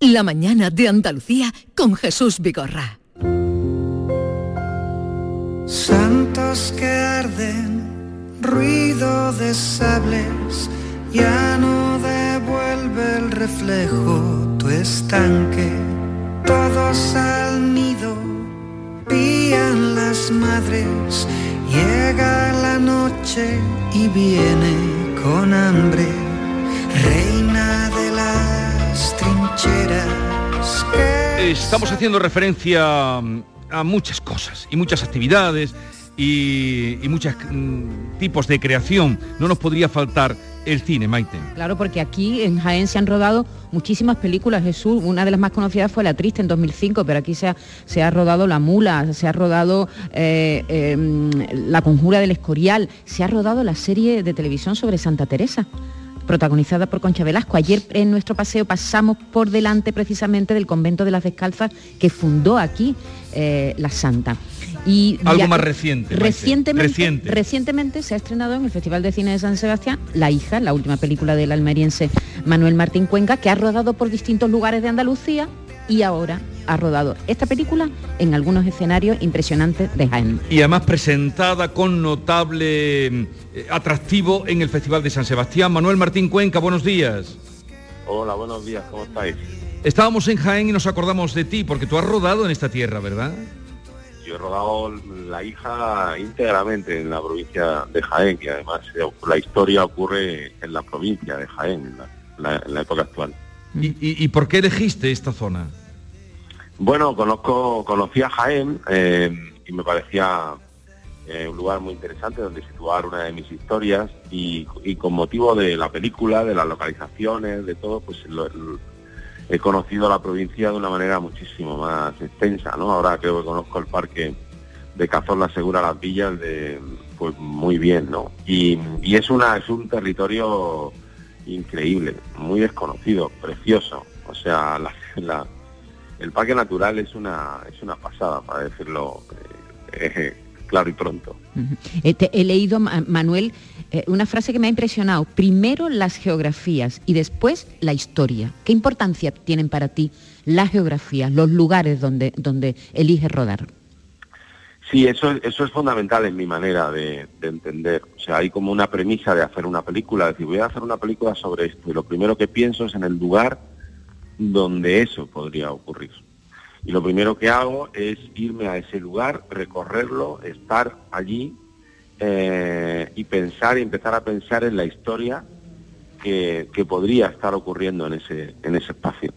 La mañana de Andalucía con Jesús Vigorra. Santos que arden, ruido de sables, ya no devuelve el reflejo tu estanque. Todos al nido, pían las madres, llega la noche y viene con hambre, reina de las trincheras. que Estamos haciendo referencia mm, a muchas cosas y muchas actividades y, y muchos tipos de creación. No nos podría faltar el cine, Maite. Claro, porque aquí en Jaén se han rodado muchísimas películas, Jesús. Una de las más conocidas fue La Triste en 2005, pero aquí se ha, se ha rodado La Mula, se ha rodado eh, eh, La Conjura del Escorial, se ha rodado la serie de televisión sobre Santa Teresa protagonizada por Concha Velasco. Ayer en nuestro paseo pasamos por delante precisamente del convento de las Descalzas que fundó aquí eh, la Santa. Y Algo ya- más reciente. Recientemente, Reciente. recientemente se ha estrenado en el Festival de Cine de San Sebastián La hija, la última película del almeriense Manuel Martín Cuenca, que ha rodado por distintos lugares de Andalucía y ahora ha rodado esta película en algunos escenarios impresionantes de Jaén. Y además presentada con notable eh, atractivo en el Festival de San Sebastián. Manuel Martín Cuenca, buenos días. Hola, buenos días, ¿cómo estáis? Estábamos en Jaén y nos acordamos de ti, porque tú has rodado en esta tierra, ¿verdad? Yo he rodado La hija íntegramente en la provincia de Jaén, y además eh, la historia ocurre en la provincia de Jaén, en la, la- en la época actual. ¿Y, y- y por qué elegiste esta zona? Bueno, conozco, conocí a Jaén eh, y me parecía eh, un lugar muy interesante donde situar una de mis historias y, con motivo de la película, de las localizaciones, de todo, pues he conocido la provincia de una manera muchísimo más extensa, ¿no? Ahora creo que conozco el parque de Cazorla Segura Las Villas de, pues muy bien, ¿no? Y, es una es un territorio increíble, muy desconocido, precioso. O sea, la, el parque natural es una es una pasada para decirlo eh, eh, claro y pronto. Eh, te- he leído, Ma- Manuel, eh, una frase que me ha impresionado. Primero las geografías y después la historia. ¿Qué importancia tienen para ti las geografías, los lugares donde, donde eliges rodar? sí eso es- eso es fundamental en mi manera de, de entender o sea hay como una premisa de hacer una película es decir voy a hacer una película sobre esto y lo primero que pienso es en el lugar donde eso podría ocurrir y lo primero que hago es irme a ese lugar recorrerlo estar allí eh, y pensar y empezar a pensar en la historia que, que podría estar ocurriendo en ese, en ese espacio.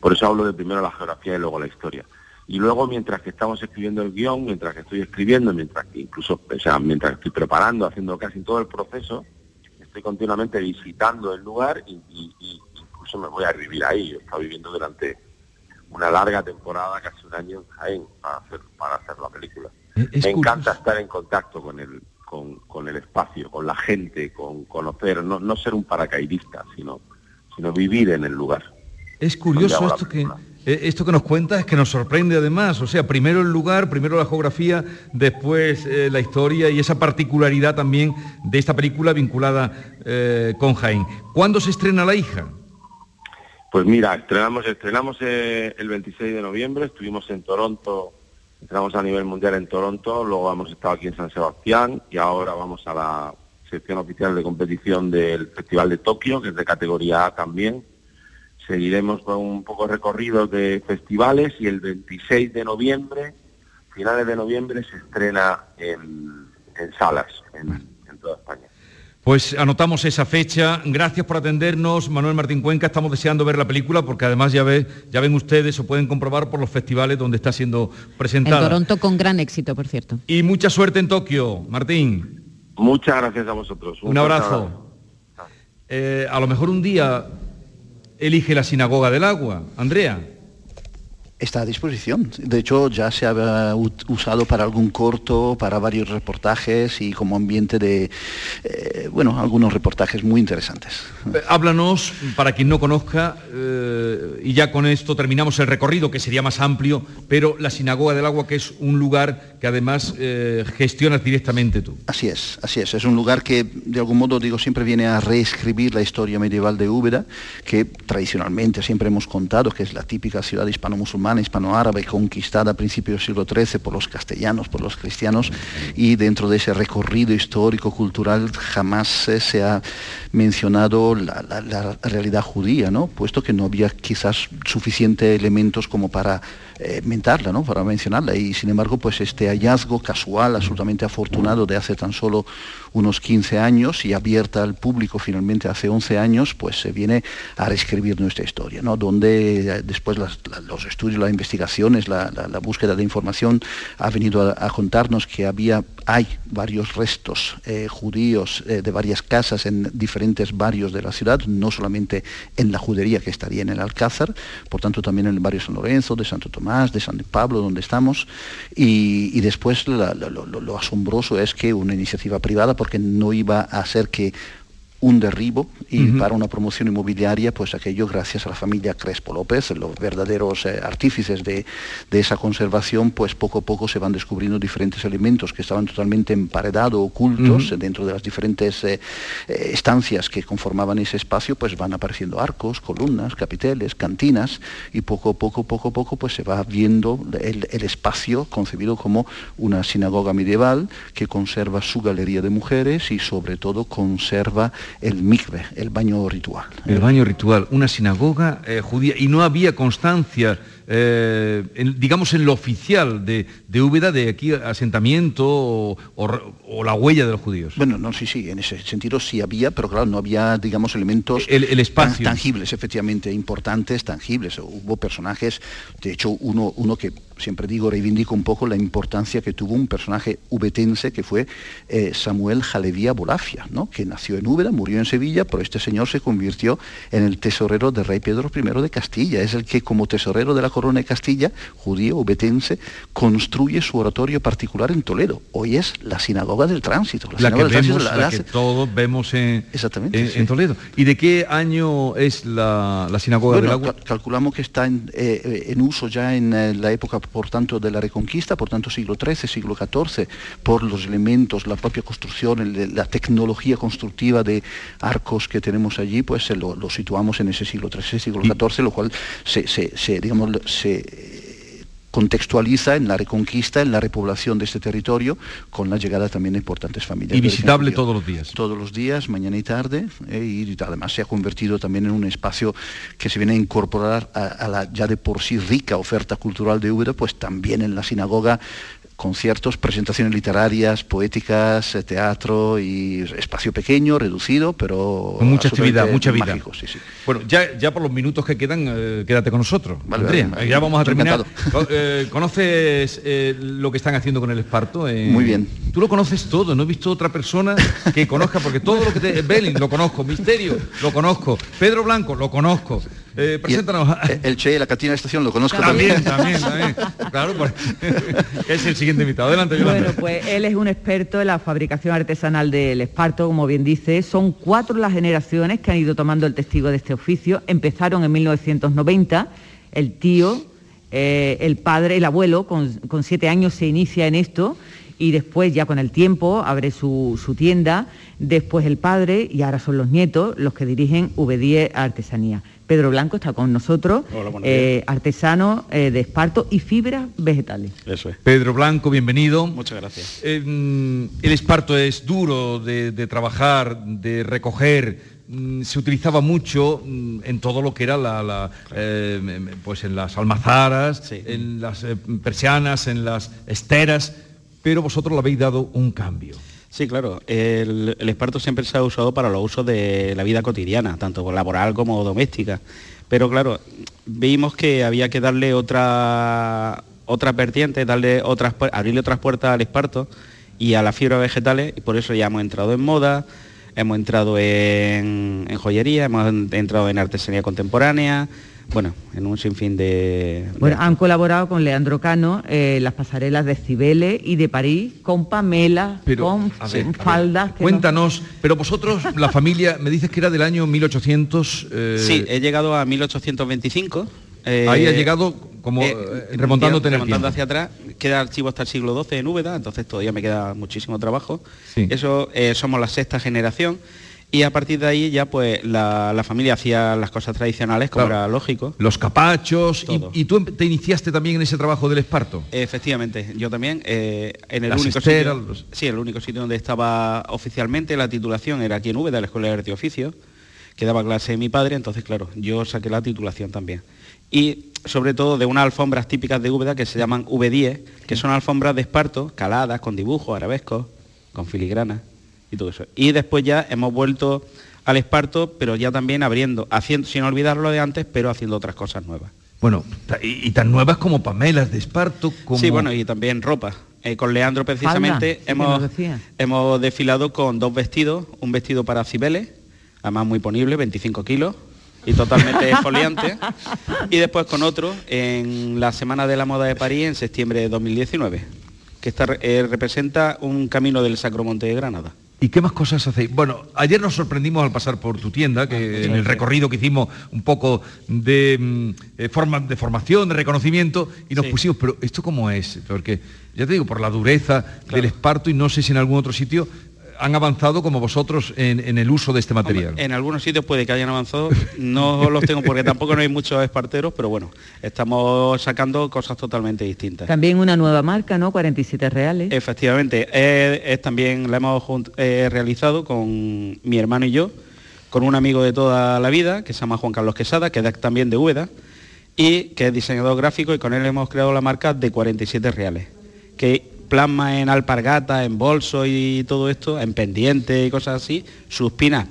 Por eso hablo de primero la geografía y luego la historia. y luego mientras que estamos escribiendo el guion, mientras que estoy escribiendo, mientras que incluso, o sea, mientras que estoy preparando, haciendo casi todo el proceso, estoy continuamente visitando el lugar y, y- y me voy a vivir ahí. Yo he estado viviendo durante una larga temporada, casi un año en Jaén, para hacer, para hacer la película. Es me encanta estar en contacto con el, con, con el espacio, con la gente, con conocer, no, no ser un paracaidista, sino, sino vivir en el lugar. Es curioso esto que, eh, esto que nos cuentas, es que nos sorprende además. O sea, primero el lugar, primero la geografía, después eh, la historia y esa particularidad también de esta película vinculada eh, con Jaén. ¿Cuándo se estrena La hija? Pues mira, estrenamos, estrenamos eh, el 26 de noviembre, estuvimos en Toronto, estrenamos a nivel mundial en Toronto, luego hemos estado aquí en San Sebastián y ahora vamos a la sección oficial de competición del Festival de Tokio, que es de categoría A también. Seguiremos con un poco recorrido de festivales y el 26 de noviembre, finales de noviembre, se estrena en, en salas en, en toda España. Pues anotamos esa fecha. Gracias por atendernos, Manuel Martín Cuenca. Estamos deseando ver la película porque además ya, ve, ya ven ustedes o pueden comprobar por los festivales donde está siendo En presentada. Toronto con gran éxito, por cierto. Y mucha suerte en Tokio, Martín. Muchas gracias a vosotros. Un abrazo. Eh, a lo mejor un día elige la sinagoga del agua. Andrea. Está a disposición. De hecho, ya se ha u- usado para algún corto, para varios reportajes y como ambiente de, eh, bueno, algunos reportajes muy interesantes. Eh, Háblanos, para quien no conozca, eh, y ya con esto terminamos el recorrido, que sería más amplio, pero la Sinagoga del Agua, que es un lugar que además eh, gestionas directamente tú. Así es, así es. Es un lugar que, de algún modo, digo, siempre viene a reescribir la historia medieval de Úbeda, que tradicionalmente siempre hemos contado que es la típica ciudad hispano-musulmana, hispano-árabe, conquistada a principios del siglo XIII por los castellanos, por los cristianos, y dentro de ese recorrido histórico, cultural, jamás eh, se ha mencionado la, realidad judía. Puesto que no había quizás suficientes elementos como para eh, mentarla, ¿no? Para mencionarla. Y sin embargo, pues este hallazgo casual, absolutamente afortunado de hace tan solo unos 15 años y abierta al público finalmente hace 11 años, pues se viene a reescribir nuestra historia, ¿no? Donde eh, después los estudios, las investigaciones, la, búsqueda de información ha venido a, contarnos que había, hay varios restos eh, judíos de varias casas en diferentes barrios de la ciudad, no solamente en la judería que estaría en el Alcázar, por tanto también en el barrio San Lorenzo, de Santo Tomás, de San Pablo, donde estamos, y, después lo- lo asombroso es que una iniciativa privada, porque no iba a hacer que un derribo y para una promoción inmobiliaria, pues aquello gracias a la familia Crespo López, los verdaderos eh, artífices de, de esa conservación, pues poco a poco se van descubriendo diferentes elementos que estaban totalmente emparedados, ocultos dentro de las diferentes eh, eh, estancias que conformaban ese espacio, pues van apareciendo arcos, columnas, capiteles, cantinas y poco a poco, poco a poco, pues se va viendo el, el espacio concebido como una sinagoga medieval que conserva su galería de mujeres y sobre todo conserva el mikve, el baño ritual. El baño ritual, una sinagoga eh, judía, y no había constancia, eh, en- digamos, en lo oficial de, de Úbeda, de aquí asentamiento o, o- o la huella de los judíos. Bueno, no, sí, sí, en ese sentido sí había, pero claro, no había, digamos, elementos El- el espacio. tan- tangibles, efectivamente, importantes, tangibles. Hubo personajes, de hecho, uno, uno que siempre digo, reivindico un poco la importancia que tuvo un personaje ubetense que fue eh, Samuel Jalevía Bolafia, ¿no? que nació en Úbeda, murió en Sevilla, pero este señor se convirtió en el tesorero del rey Pedro I de Castilla. Es el que como tesorero de la corona de Castilla, judío, ubetense, construye su oratorio particular en Toledo. Hoy es la sinagoga del tránsito. la que sinagoga del tránsito vemos, la- la la que todos vemos en, Exactamente, en, sí. en Toledo. ¿Y de qué año es la, sinagoga Bueno, del agua? cal- calculamos que está en, eh, eh, en uso ya en eh, la época, por tanto, de la Reconquista, por tanto, siglo XIII, siglo XIV, por los elementos, la propia construcción, el- la tecnología constructiva de arcos que tenemos allí, pues eh, lo, lo situamos en ese siglo XIII, siglo XIV, lo cual se, se- se, digamos, se contextualiza en la reconquista, en la repoblación de este territorio, con la llegada también de importantes familias. Y visitable todos los días. todos los días, mañana y tarde, eh, y además se ha convertido también en un espacio que se viene a incorporar a, a la ya de por sí rica oferta cultural de Úbeda, pues también en la sinagoga conciertos, presentaciones literarias, poéticas, eh, teatro y espacio pequeño, reducido, pero mucha actividad, mucha vida. mágico, sí, sí. Bueno, ya, ya por los minutos que quedan, eh, quédate con nosotros. Vale, Andrea, vale, ya vamos a terminar. Eh, ¿conoces eh, lo que están haciendo con el esparto? Muy bien. Tú lo conoces todo, no he visto otra persona que conozca, porque todo lo que te... Belling, lo conozco, Misterio, lo conozco, Pedro Blanco, lo conozco. Eh, preséntanos. El, el Che, la Catina de Estación, lo conozco También, también. también, también. Claro, pues, es el siguiente invitado. Adelante, Yolanda. Bueno, pues él es un experto en la fabricación artesanal del esparto, como bien dice. Son cuatro las generaciones que han ido tomando el testigo de este oficio. Empezaron en 1990, el tío, eh, el padre, el abuelo, con, con siete años se inicia en esto y después ya con el tiempo abre su, su tienda, después el padre y ahora son los nietos los que dirigen V10 Artesanía. Pedro Blanco está con nosotros, Hola, buenos eh, artesano eh, de esparto y fibras vegetales. Eso es. Pedro Blanco, bienvenido. Muchas gracias. Eh, el esparto es duro de, de trabajar, de recoger. mm, Se utilizaba mucho mm, en todo lo que era la, la, eh, m- m- pues en las almazaras, en las persianas, en las esteras, pero vosotros le habéis dado un cambio. Sí, claro. El, esparto siempre se ha usado para los usos de la vida cotidiana, tanto laboral como doméstica. Pero claro, vimos que había que darle otra otras vertientes, darle otras abrirle otras puertas al esparto y a las fibras vegetales, y por eso ya hemos entrado en moda, hemos entrado en, joyería, hemos en- entrado en artesanía contemporánea, bueno, en un sinfín de, Bueno, han colaborado con Leandro Cano eh, las pasarelas de Cibeles y de París con Pamela, con ver, faldas. no- Cuéntanos, pero vosotros, la familia, me dices que era del año 1800... eh, Sí, he llegado a 1825. eh, Ahí ha llegado como eh, remontándote en el remontando tiempo. hacia atrás. Queda archivo hasta el siglo XII en Úbeda, entonces todavía me queda muchísimo trabajo. Eso eh, somos la sexta generación. Y a partir de ahí ya pues la, la familia hacía las cosas tradicionales como Claro. era lógico. Los capachos, y, tú em- te iniciaste también en ese trabajo del esparto. Efectivamente, yo también. eh, en el Las único esteras, sitio, los- sí, el único sitio donde estaba oficialmente la titulación era aquí en Úbeda, la Escuela de Arte y Oficio, que daba clase mi padre, entonces claro, yo saqué la titulación también. Y sobre todo de unas alfombras típicas de Úbeda que se llaman V10, que son alfombras de esparto, caladas, con dibujos, arabescos, con filigrana y todo eso. Y después ya hemos vuelto al esparto, pero ya también abriendo, haciendo, sin olvidar lo de antes, pero haciendo otras cosas nuevas. Bueno, y, y tan nuevas como pamelas de esparto, como... Sí, bueno, y también ropa. Eh, con Leandro precisamente Falda, hemos, hemos desfilado con dos vestidos, un vestido para Cibeles, además muy ponible, 25 kilos, y totalmente exfoliante, y después con otro en la Semana de la Moda de París en septiembre de 2019, que esta, re- eh, representa un camino del Sacromonte de Granada. ¿Y qué más cosas hacéis? Bueno, ayer nos sorprendimos al pasar por tu tienda, que en el recorrido que hicimos un poco de, mm, eh, forma, de formación, de reconocimiento, y nos pusimos, pero ¿esto cómo es? Porque, ya te digo, por la dureza del esparto y no sé si en algún otro sitio han avanzado como vosotros en, en el uso de este material. En algunos sitios puede que hayan avanzado, no los tengo porque tampoco no hay muchos esparteros, pero bueno, estamos sacando cosas totalmente distintas. También una nueva marca, ¿no? 47 reales. Efectivamente, es, es también la hemos eh, realizado con mi hermano y yo, con un amigo de toda la vida, que se llama Juan Carlos Quesada, que es también de Úbeda, y que es diseñador gráfico, y con él hemos creado la marca de 47 reales, que plasma en alpargata, en bolso y todo esto, en pendiente y cosas así, sus pin-up.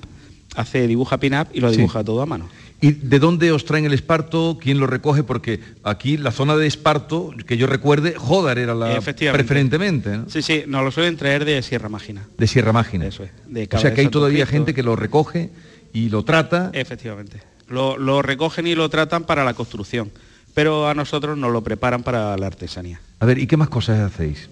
Hace, dibuja pin-up y lo Sí. dibuja todo a mano. ¿Y de dónde os traen el esparto? ¿Quién lo recoge? Porque aquí la zona de esparto, que yo recuerde, Jodar era la preferentemente, ¿no? Sí, sí, nos lo suelen traer de Sierra Mágina. de Sierra Mágina. Eso es, de o sea que hay todavía Cristo. gente que lo recoge y lo trata. Efectivamente. Lo, lo recogen y lo tratan para la construcción, pero a nosotros nos lo preparan para la artesanía. A ver, ¿y qué más cosas hacéis?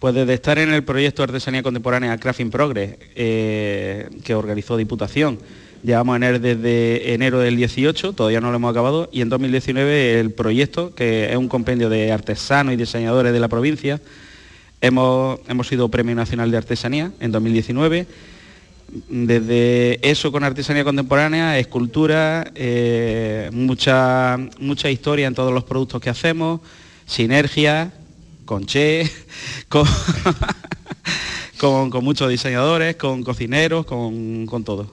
Pues desde estar en el proyecto Artesanía Contemporánea Crafting Progress, eh, que organizó Diputación, llevamos en él desde enero del 18, todavía no lo hemos acabado, y en 2019 el proyecto, que es un compendio de artesanos y diseñadores de la provincia, hemos, hemos sido Premio Nacional de Artesanía en 2019, desde eso con artesanía contemporánea, escultura, eh, mucha, mucha historia en todos los productos que hacemos, sinergia, con Che, con, con, con muchos diseñadores, con cocineros, con, con todo.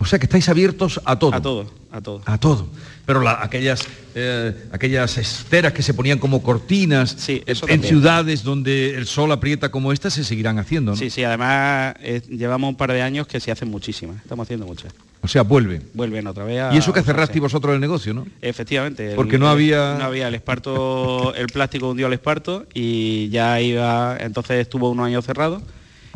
O sea que estáis abiertos a todo. A todo, a todo. A todo. Pero la- aquellas, eh, aquellas esteras que se ponían como cortinas en también. ciudades donde el sol aprieta como esta se seguirán haciendo, ¿no? Sí, sí, además eh, llevamos un par de años que se hacen muchísimas, estamos haciendo muchas. O sea, vuelven. Vuelven otra vez a Y eso que usarse. cerrasteis vosotros el negocio, ¿no? Efectivamente. el- Porque no había- No había el esparto, el plástico hundió al esparto y ya iba, entonces estuvo unos años cerrado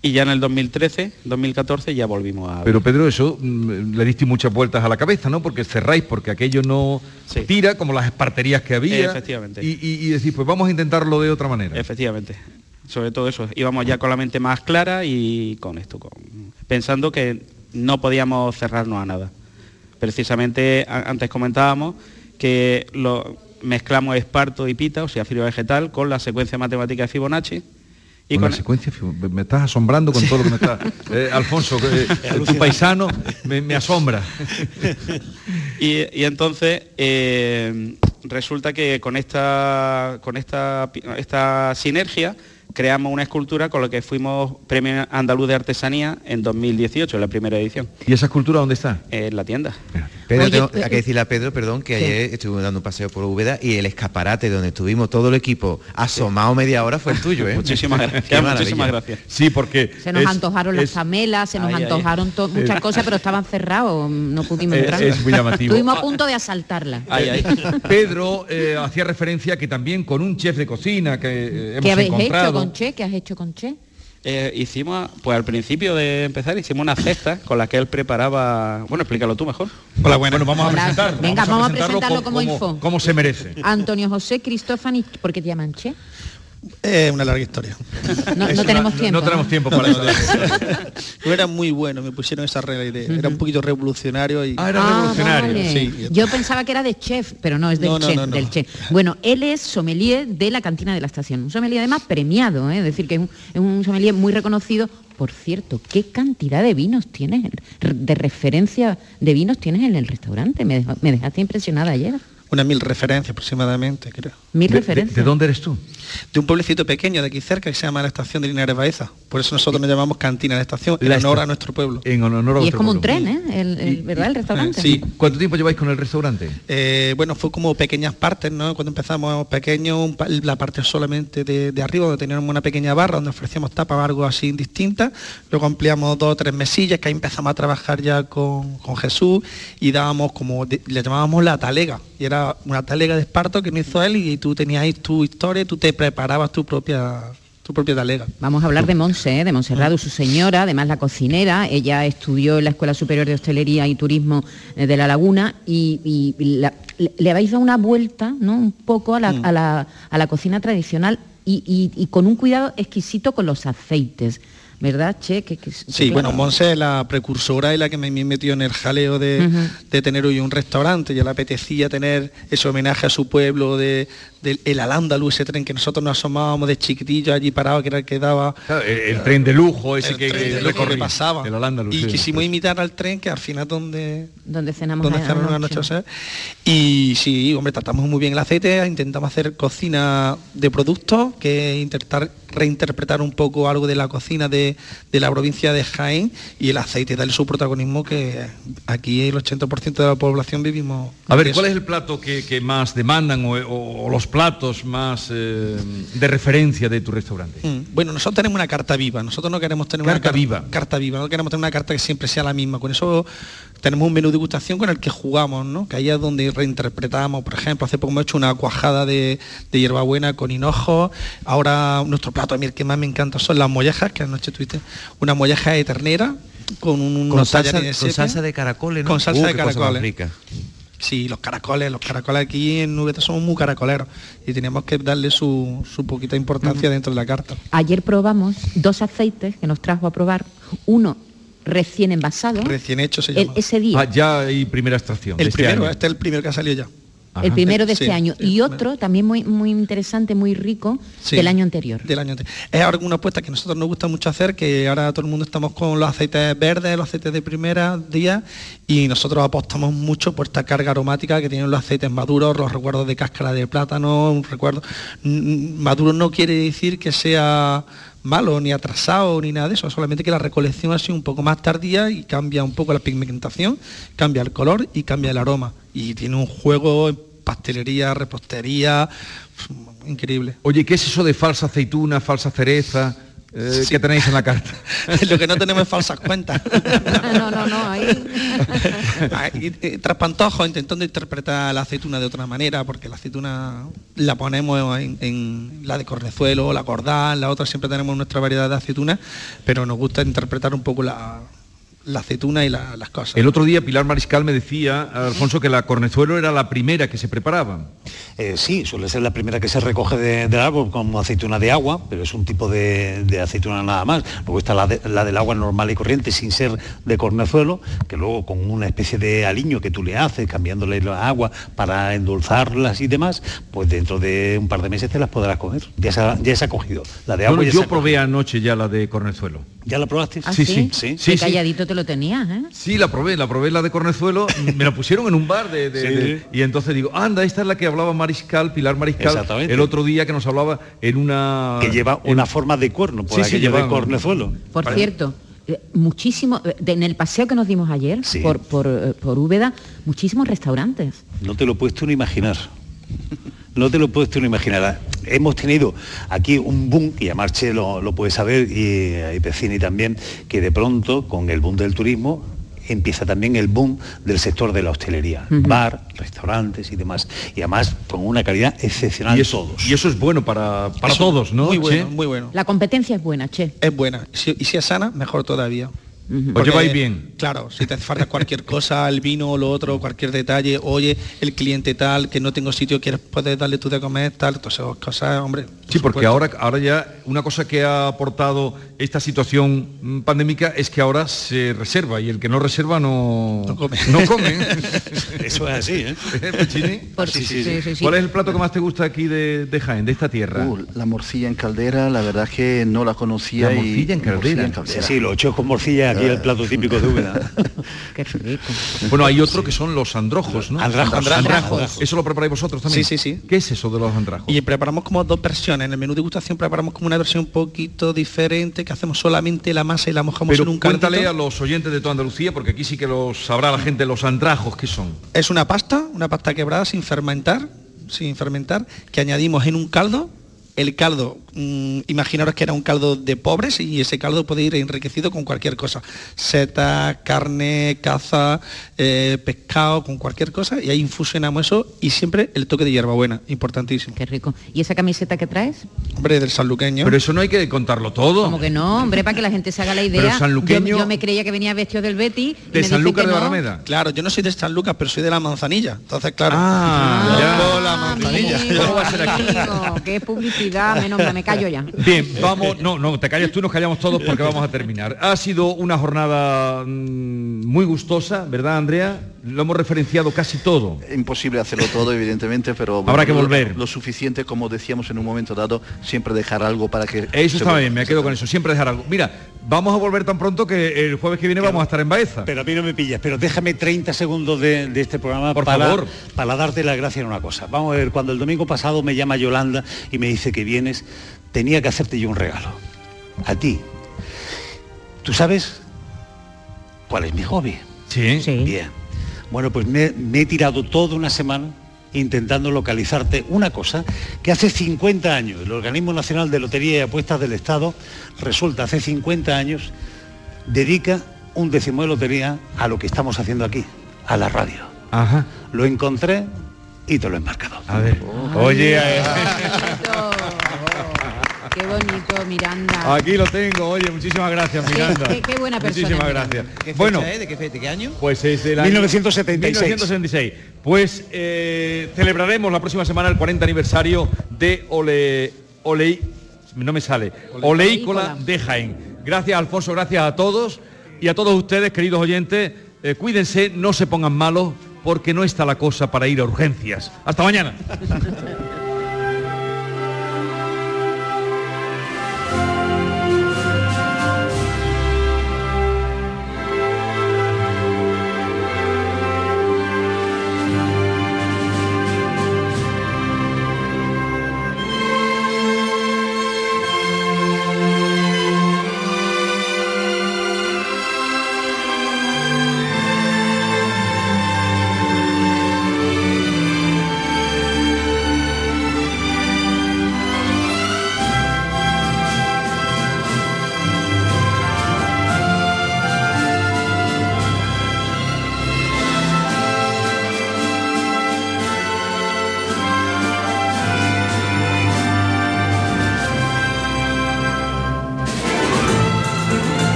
y ya en el 2013, 2014 ya volvimos a... Pero Pedro, eso mm, le diste muchas vueltas a la cabeza, ¿no? Porque cerráis, porque aquello no tira, como las esparterías que había. Efectivamente. Y, y, y decís, pues vamos a intentarlo de otra manera. Efectivamente. Sobre todo eso. Íbamos ya con la mente más clara y con esto, con- pensando que no podíamos cerrarnos a nada. Precisamente a- antes comentábamos que lo, mezclamos esparto y pita, o sea, fibra vegetal, con la secuencia matemática de Fibonacci. Y con con, la secuencia, me estás asombrando con todo lo que me está... Eh, Alfonso, eh, tu paisano me, me asombra. Y, y entonces eh, resulta que con esta con esta, esta sinergia creamos una escultura con la que fuimos Premio Andaluz de Artesanía en 2018, en la primera edición. ¿Y esa escultura dónde está? En la tienda. Pedro, Oye, tengo- eh, hay que decirle a Pedro, perdón, que ¿qué? ayer estuvimos dando un paseo por Úbeda y el escaparate donde estuvimos todo el equipo asomado media hora fue el tuyo, ¿eh? Muchísimas gracias, muchísimas gracias. Sí, porque Se nos antojaron las camelas, se nos Ay, antojaron to- muchas Es- cosas, pero estaban cerrados, no pudimos entrar. es muy llamativo. Estuvimos a punto de asaltarla. Pedro eh, hacía referencia que también con un chef de cocina que eh, hemos ¿Qué habéis hecho encontrado. Con Che? ¿Qué has hecho con Che? Eh, hicimos, pues al principio de empezar hicimos una cesta con la que él preparaba, bueno, explícalo tú mejor. Hola, bueno, vamos Hola. a presentarlo. Venga, vamos a presentarlo presentarlo como como, info. como se merece. Antonio José Cristófani, ¿por qué te llaman Che? Es una larga historia. No- no tenemos tiempo, No tenemos tiempo para eso. No era muy bueno, me pusieron esa regla. Era un poquito revolucionario y. Ah, Ah, vale. Sí. Yo pensaba que era de chef, pero no, es del chef, del. Bueno, él es sommelier de la cantina de la estación. Un sommelier además premiado, ¿eh? es decir, que es un, es un sommelier muy reconocido. Por cierto, ¿qué cantidad de vinos tienes, de referencia de vinos tienes en el restaurante? Me dejaste impresionada ayer. Unas mil referencias aproximadamente, creo. Mil referencias. dónde eres tú? De un pueblecito pequeño de aquí cerca que se llama la estación de Linares Baeza. Por eso nosotros nos llamamos Cantina de la Estación, en La honor a nuestro pueblo. En honor a Y es como un tren, ¿eh? El, el- ¿Verdad? El restaurante. Sí. ¿Cuánto tiempo lleváis con el restaurante? Eh, bueno, fue como pequeñas partes, ¿no? Cuando empezamos pequeños, la parte solamente de, de arriba, donde teníamos una pequeña barra, donde ofrecíamos tapas o algo así distintas. Luego ampliamos dos o tres mesillas, que ahí empezamos a trabajar ya con, con Jesús y dábamos como, de- le llamábamos la talega. Y era una talega de esparto que no hizo él y tú tenías ahí tu historia, tú te preparabas tu propia, tu propia talega. Vamos a hablar de Monse, ¿eh? de Monserrado, su señora, además la cocinera. Ella estudió en la Escuela Superior de Hostelería y Turismo eh, de La Laguna y, y la- le, habéis dado una vuelta, ¿no? Un poco a la, Mm. a la- a la cocina tradicional y, y- y con un cuidado exquisito con los aceites, ¿verdad, Che? Que- que- Sí, que- bueno, Monse es la precursora y la que me, me metió en el jaleo de, de tener hoy un restaurante. Ya le apetecía tener ese homenaje a su pueblo, de, del el Al-Ándalus, ese tren que nosotros nos asomábamos de chiquitillo allí parado, que era el que daba... Claro, el, el tren de lujo ese el que, tren que de lujo que pasaba. el y sí. quisimos imitar al tren, que al final donde... donde cenamos donde a- la anoche. noche, o sea, Y sí, hombre, tratamos muy bien el aceite, intentamos hacer cocina de productos, que intentar reinterpretar un poco algo de la cocina de, de la provincia de Jaén y el aceite, darle su protagonismo que aquí el 80% de la población vivimos. A ver, ¿cuál es el plato que, que más demandan o, o- o los platos más eh, de referencia de tu restaurante? Mm, Bueno, nosotros tenemos una carta viva, nosotros no queremos tener Carta una car- viva. Carta viva, no queremos tener una carta que siempre sea la misma. Con eso tenemos un menú de gustación con el que jugamos, ¿no? Que ahí es donde reinterpretamos, por ejemplo, hace poco hemos hecho una cuajada de, de hierbabuena con hinojo. Ahora nuestro plato a mí el que más me encanta son las mollejas, que anoche tuviste una molleja de ternera con un, Con unos salsa- con salsa de caracoles, ¿no? Con salsa Uh, de caracoles. Sí, los caracoles, los caracoles aquí en Nubeta somos muy caracoleros y teníamos que darle su, su poquita importancia dentro de la carta. Ayer probamos dos aceites que nos trajo a probar. Uno recién envasado. Recién hecho se el- llama. ese día. Ah, ya hay primera extracción. El este primero, año. este es el primero que ha salido ya. El primero de Sí. este año. Y otro también muy, muy interesante, muy rico, Sí. del año anterior. Del año anterior. Es ahora una apuesta que a nosotros nos gusta mucho hacer, que ahora todo el mundo estamos con los aceites verdes, los aceites de primera día, y nosotros apostamos mucho por esta carga aromática que tienen los aceites maduros, los recuerdos de cáscara de plátano, un recuerdo. Maduro no quiere decir que sea malo ni atrasado ni nada de eso, solamente que la recolección ha sido un poco más tardía y cambia un poco la pigmentación, cambia el color y cambia el aroma. Y tiene un juego en pastelería, repostería, increíble. Oye, ¿qué es eso de falsa aceituna, falsa cereza? eh, que tenéis en la carta. Lo que no tenemos es falsas cuentas. no, no, no, ahí. intentando interpretar la aceituna de otra manera, porque la aceituna la ponemos en, en la de cornezuelo, la cordal, la otra siempre tenemos nuestra variedad de aceituna, pero nos gusta interpretar un poco la, la aceituna y la- las cosas. El otro día Pilar Mariscal me decía, Alfonso, que la cornezuelo era la primera que se preparaba. Eh, sí, suele ser la primera que se recoge de- del árbol como aceituna de agua, pero es un tipo de, de aceituna nada más. Luego está la, de- la del agua normal y corriente, sin ser de cornezuelo, que luego con una especie de aliño que tú le haces, cambiándole la agua para endulzarlas y demás, pues dentro de un par de meses te las podrás comer. Ya se ha, ya se ha cogido. La de agua Bueno, ya se yo ha probé anoche ya la de cornezuelo. ¿Ya la probaste? ¿Ah, Sí, sí, sí? sí, Qué sí. calladito te lo tenías, ¿eh? Sí, la probé, la probé la de Cornezuelo, me la pusieron en un bar de, de- Sí. de- y entonces digo, anda, esta es la que hablaba Mariscal, Pilar Mariscal, Exactamente. el otro día que nos hablaba en una... Que lleva una forma de cuerno, por Sí, sí, aquello de lleva- cornezuelo. Por Vale. cierto, eh, muchísimo, eh, de- en el paseo que nos dimos ayer por, por, eh, por Úbeda, muchísimos restaurantes. No te lo puedes tú ni imaginar. No te lo puedes tú ni imaginar. Hemos tenido aquí un boom, y a Marche lo, lo puede saber, y, y Pecini también, que de pronto, con el boom del turismo, empieza también el boom del sector de la hostelería. Bar, restaurantes y demás. Y además con una calidad excepcional Y eso, y eso es bueno para, para Eso, todos, ¿no? Muy bueno, Che? muy bueno. La competencia es buena, che. Es buena. Si, y si es sana, mejor todavía. Porque, lleváis bien. Claro, si te hace falta cualquier cosa, el vino o lo otro, cualquier detalle, oye, el cliente tal, que no tengo sitio, quieres puedes darle tú de comer, tal, todas esas cosas, hombre. Sí, porque ahora, ahora ya una cosa que ha aportado esta situación mm, pandémica es que ahora se reserva y el que no reserva no, no come. Eso es así, ¿eh? Por- sí, sí, sí, sí. ¿Cuál es el plato que más te gusta aquí de, de Jaén, de esta tierra? Uh, la morcilla en caldera, la verdad que no la conocía. La y- morcilla en caldera. Sí, sí, los ochos con morcilla, aquí el plato típico de Úbeda. Qué rico. Bueno, hay otro que son los andrajos, ¿no? Andrajos. Andrajos. ¿Eso lo preparáis vosotros también? Sí, sí, sí. ¿Qué es eso de los andrajos? Y preparamos como dos versiones. En el menú de gustación preparamos como una versión un poquito diferente, que hacemos solamente la masa y la mojamos Pero en un cuéntale caldito. a los oyentes de toda Andalucía, porque aquí sí que los sabrá la gente, los andrajos, ¿qué son? Es una pasta, una pasta quebrada sin fermentar, sin fermentar, que añadimos en un caldo. El caldo, mm, imaginaros que era un caldo de pobres y ese caldo puede ir enriquecido con cualquier cosa. Seta, carne, caza, eh, pescado, con cualquier cosa. Y ahí infusionamos eso y siempre el toque de hierbabuena, importantísimo. Qué rico. ¿Y esa camiseta que traes? Hombre, del sanluqueño. Pero eso no hay que contarlo todo. Como que no, hombre, para que la gente se haga la idea. Pero sanluqueño- Yo, yo me creía que venía vestido del Betty. de dicen que no. Claro, yo no soy de San Lucas, pero soy de la manzanilla. Entonces, claro. Ah, la manzanilla. Amigo, qué publicidad, menos mal, me callo ya. Bien, vamos, no, no, te callas tú, nos callamos todos porque vamos a terminar. Ha sido una jornada mm, muy gustosa, ¿verdad, Andrea? Lo hemos referenciado casi todo. Imposible hacerlo todo, evidentemente, pero Habrá que lo- volver. Lo, suficiente, como decíamos en un momento dado, siempre dejar algo para que. Eso está bien, me quedo con eso, siempre dejar algo. Mira, vamos a volver tan pronto que el jueves que viene vamos a estar en Baeza. Pero a mí no me pillas, pero déjame 30 segundos de, de este programa Por para, favor. para darte la gracia en una cosa. Vamos a ver, cuando el domingo pasado me llama Yolanda y me dice que vienes, tenía que hacerte yo un regalo. A ti. ¿Tú sabes cuál es mi hobby? Sí. Bien. Bueno, pues me, me he tirado toda una semana intentando localizarte una cosa que hace 50 años, el Organismo Nacional de Lotería y Apuestas del Estado, resulta hace 50 años, dedica un décimo de lotería a lo que estamos haciendo aquí, a la radio. Ajá. Lo encontré y te lo he marcado. A ver. Oye, eh, bonito, Miranda. aquí lo tengo, oye, muchísimas gracias, Miranda. qué- qué buena persona, Muchísimas Miranda. gracias. ¿Qué fecha bueno, es? ¿De qué, fe- de qué año? Pues es del año 1976. 1976. Pues eh, celebraremos la próxima semana el 40 aniversario de Ole Olei, no me sale, Oleícola de Jaén. Gracias Alfonso, gracias a todos y a todos ustedes, queridos oyentes, eh, cuídense, no se pongan malos porque no está la cosa para ir a urgencias. Hasta mañana.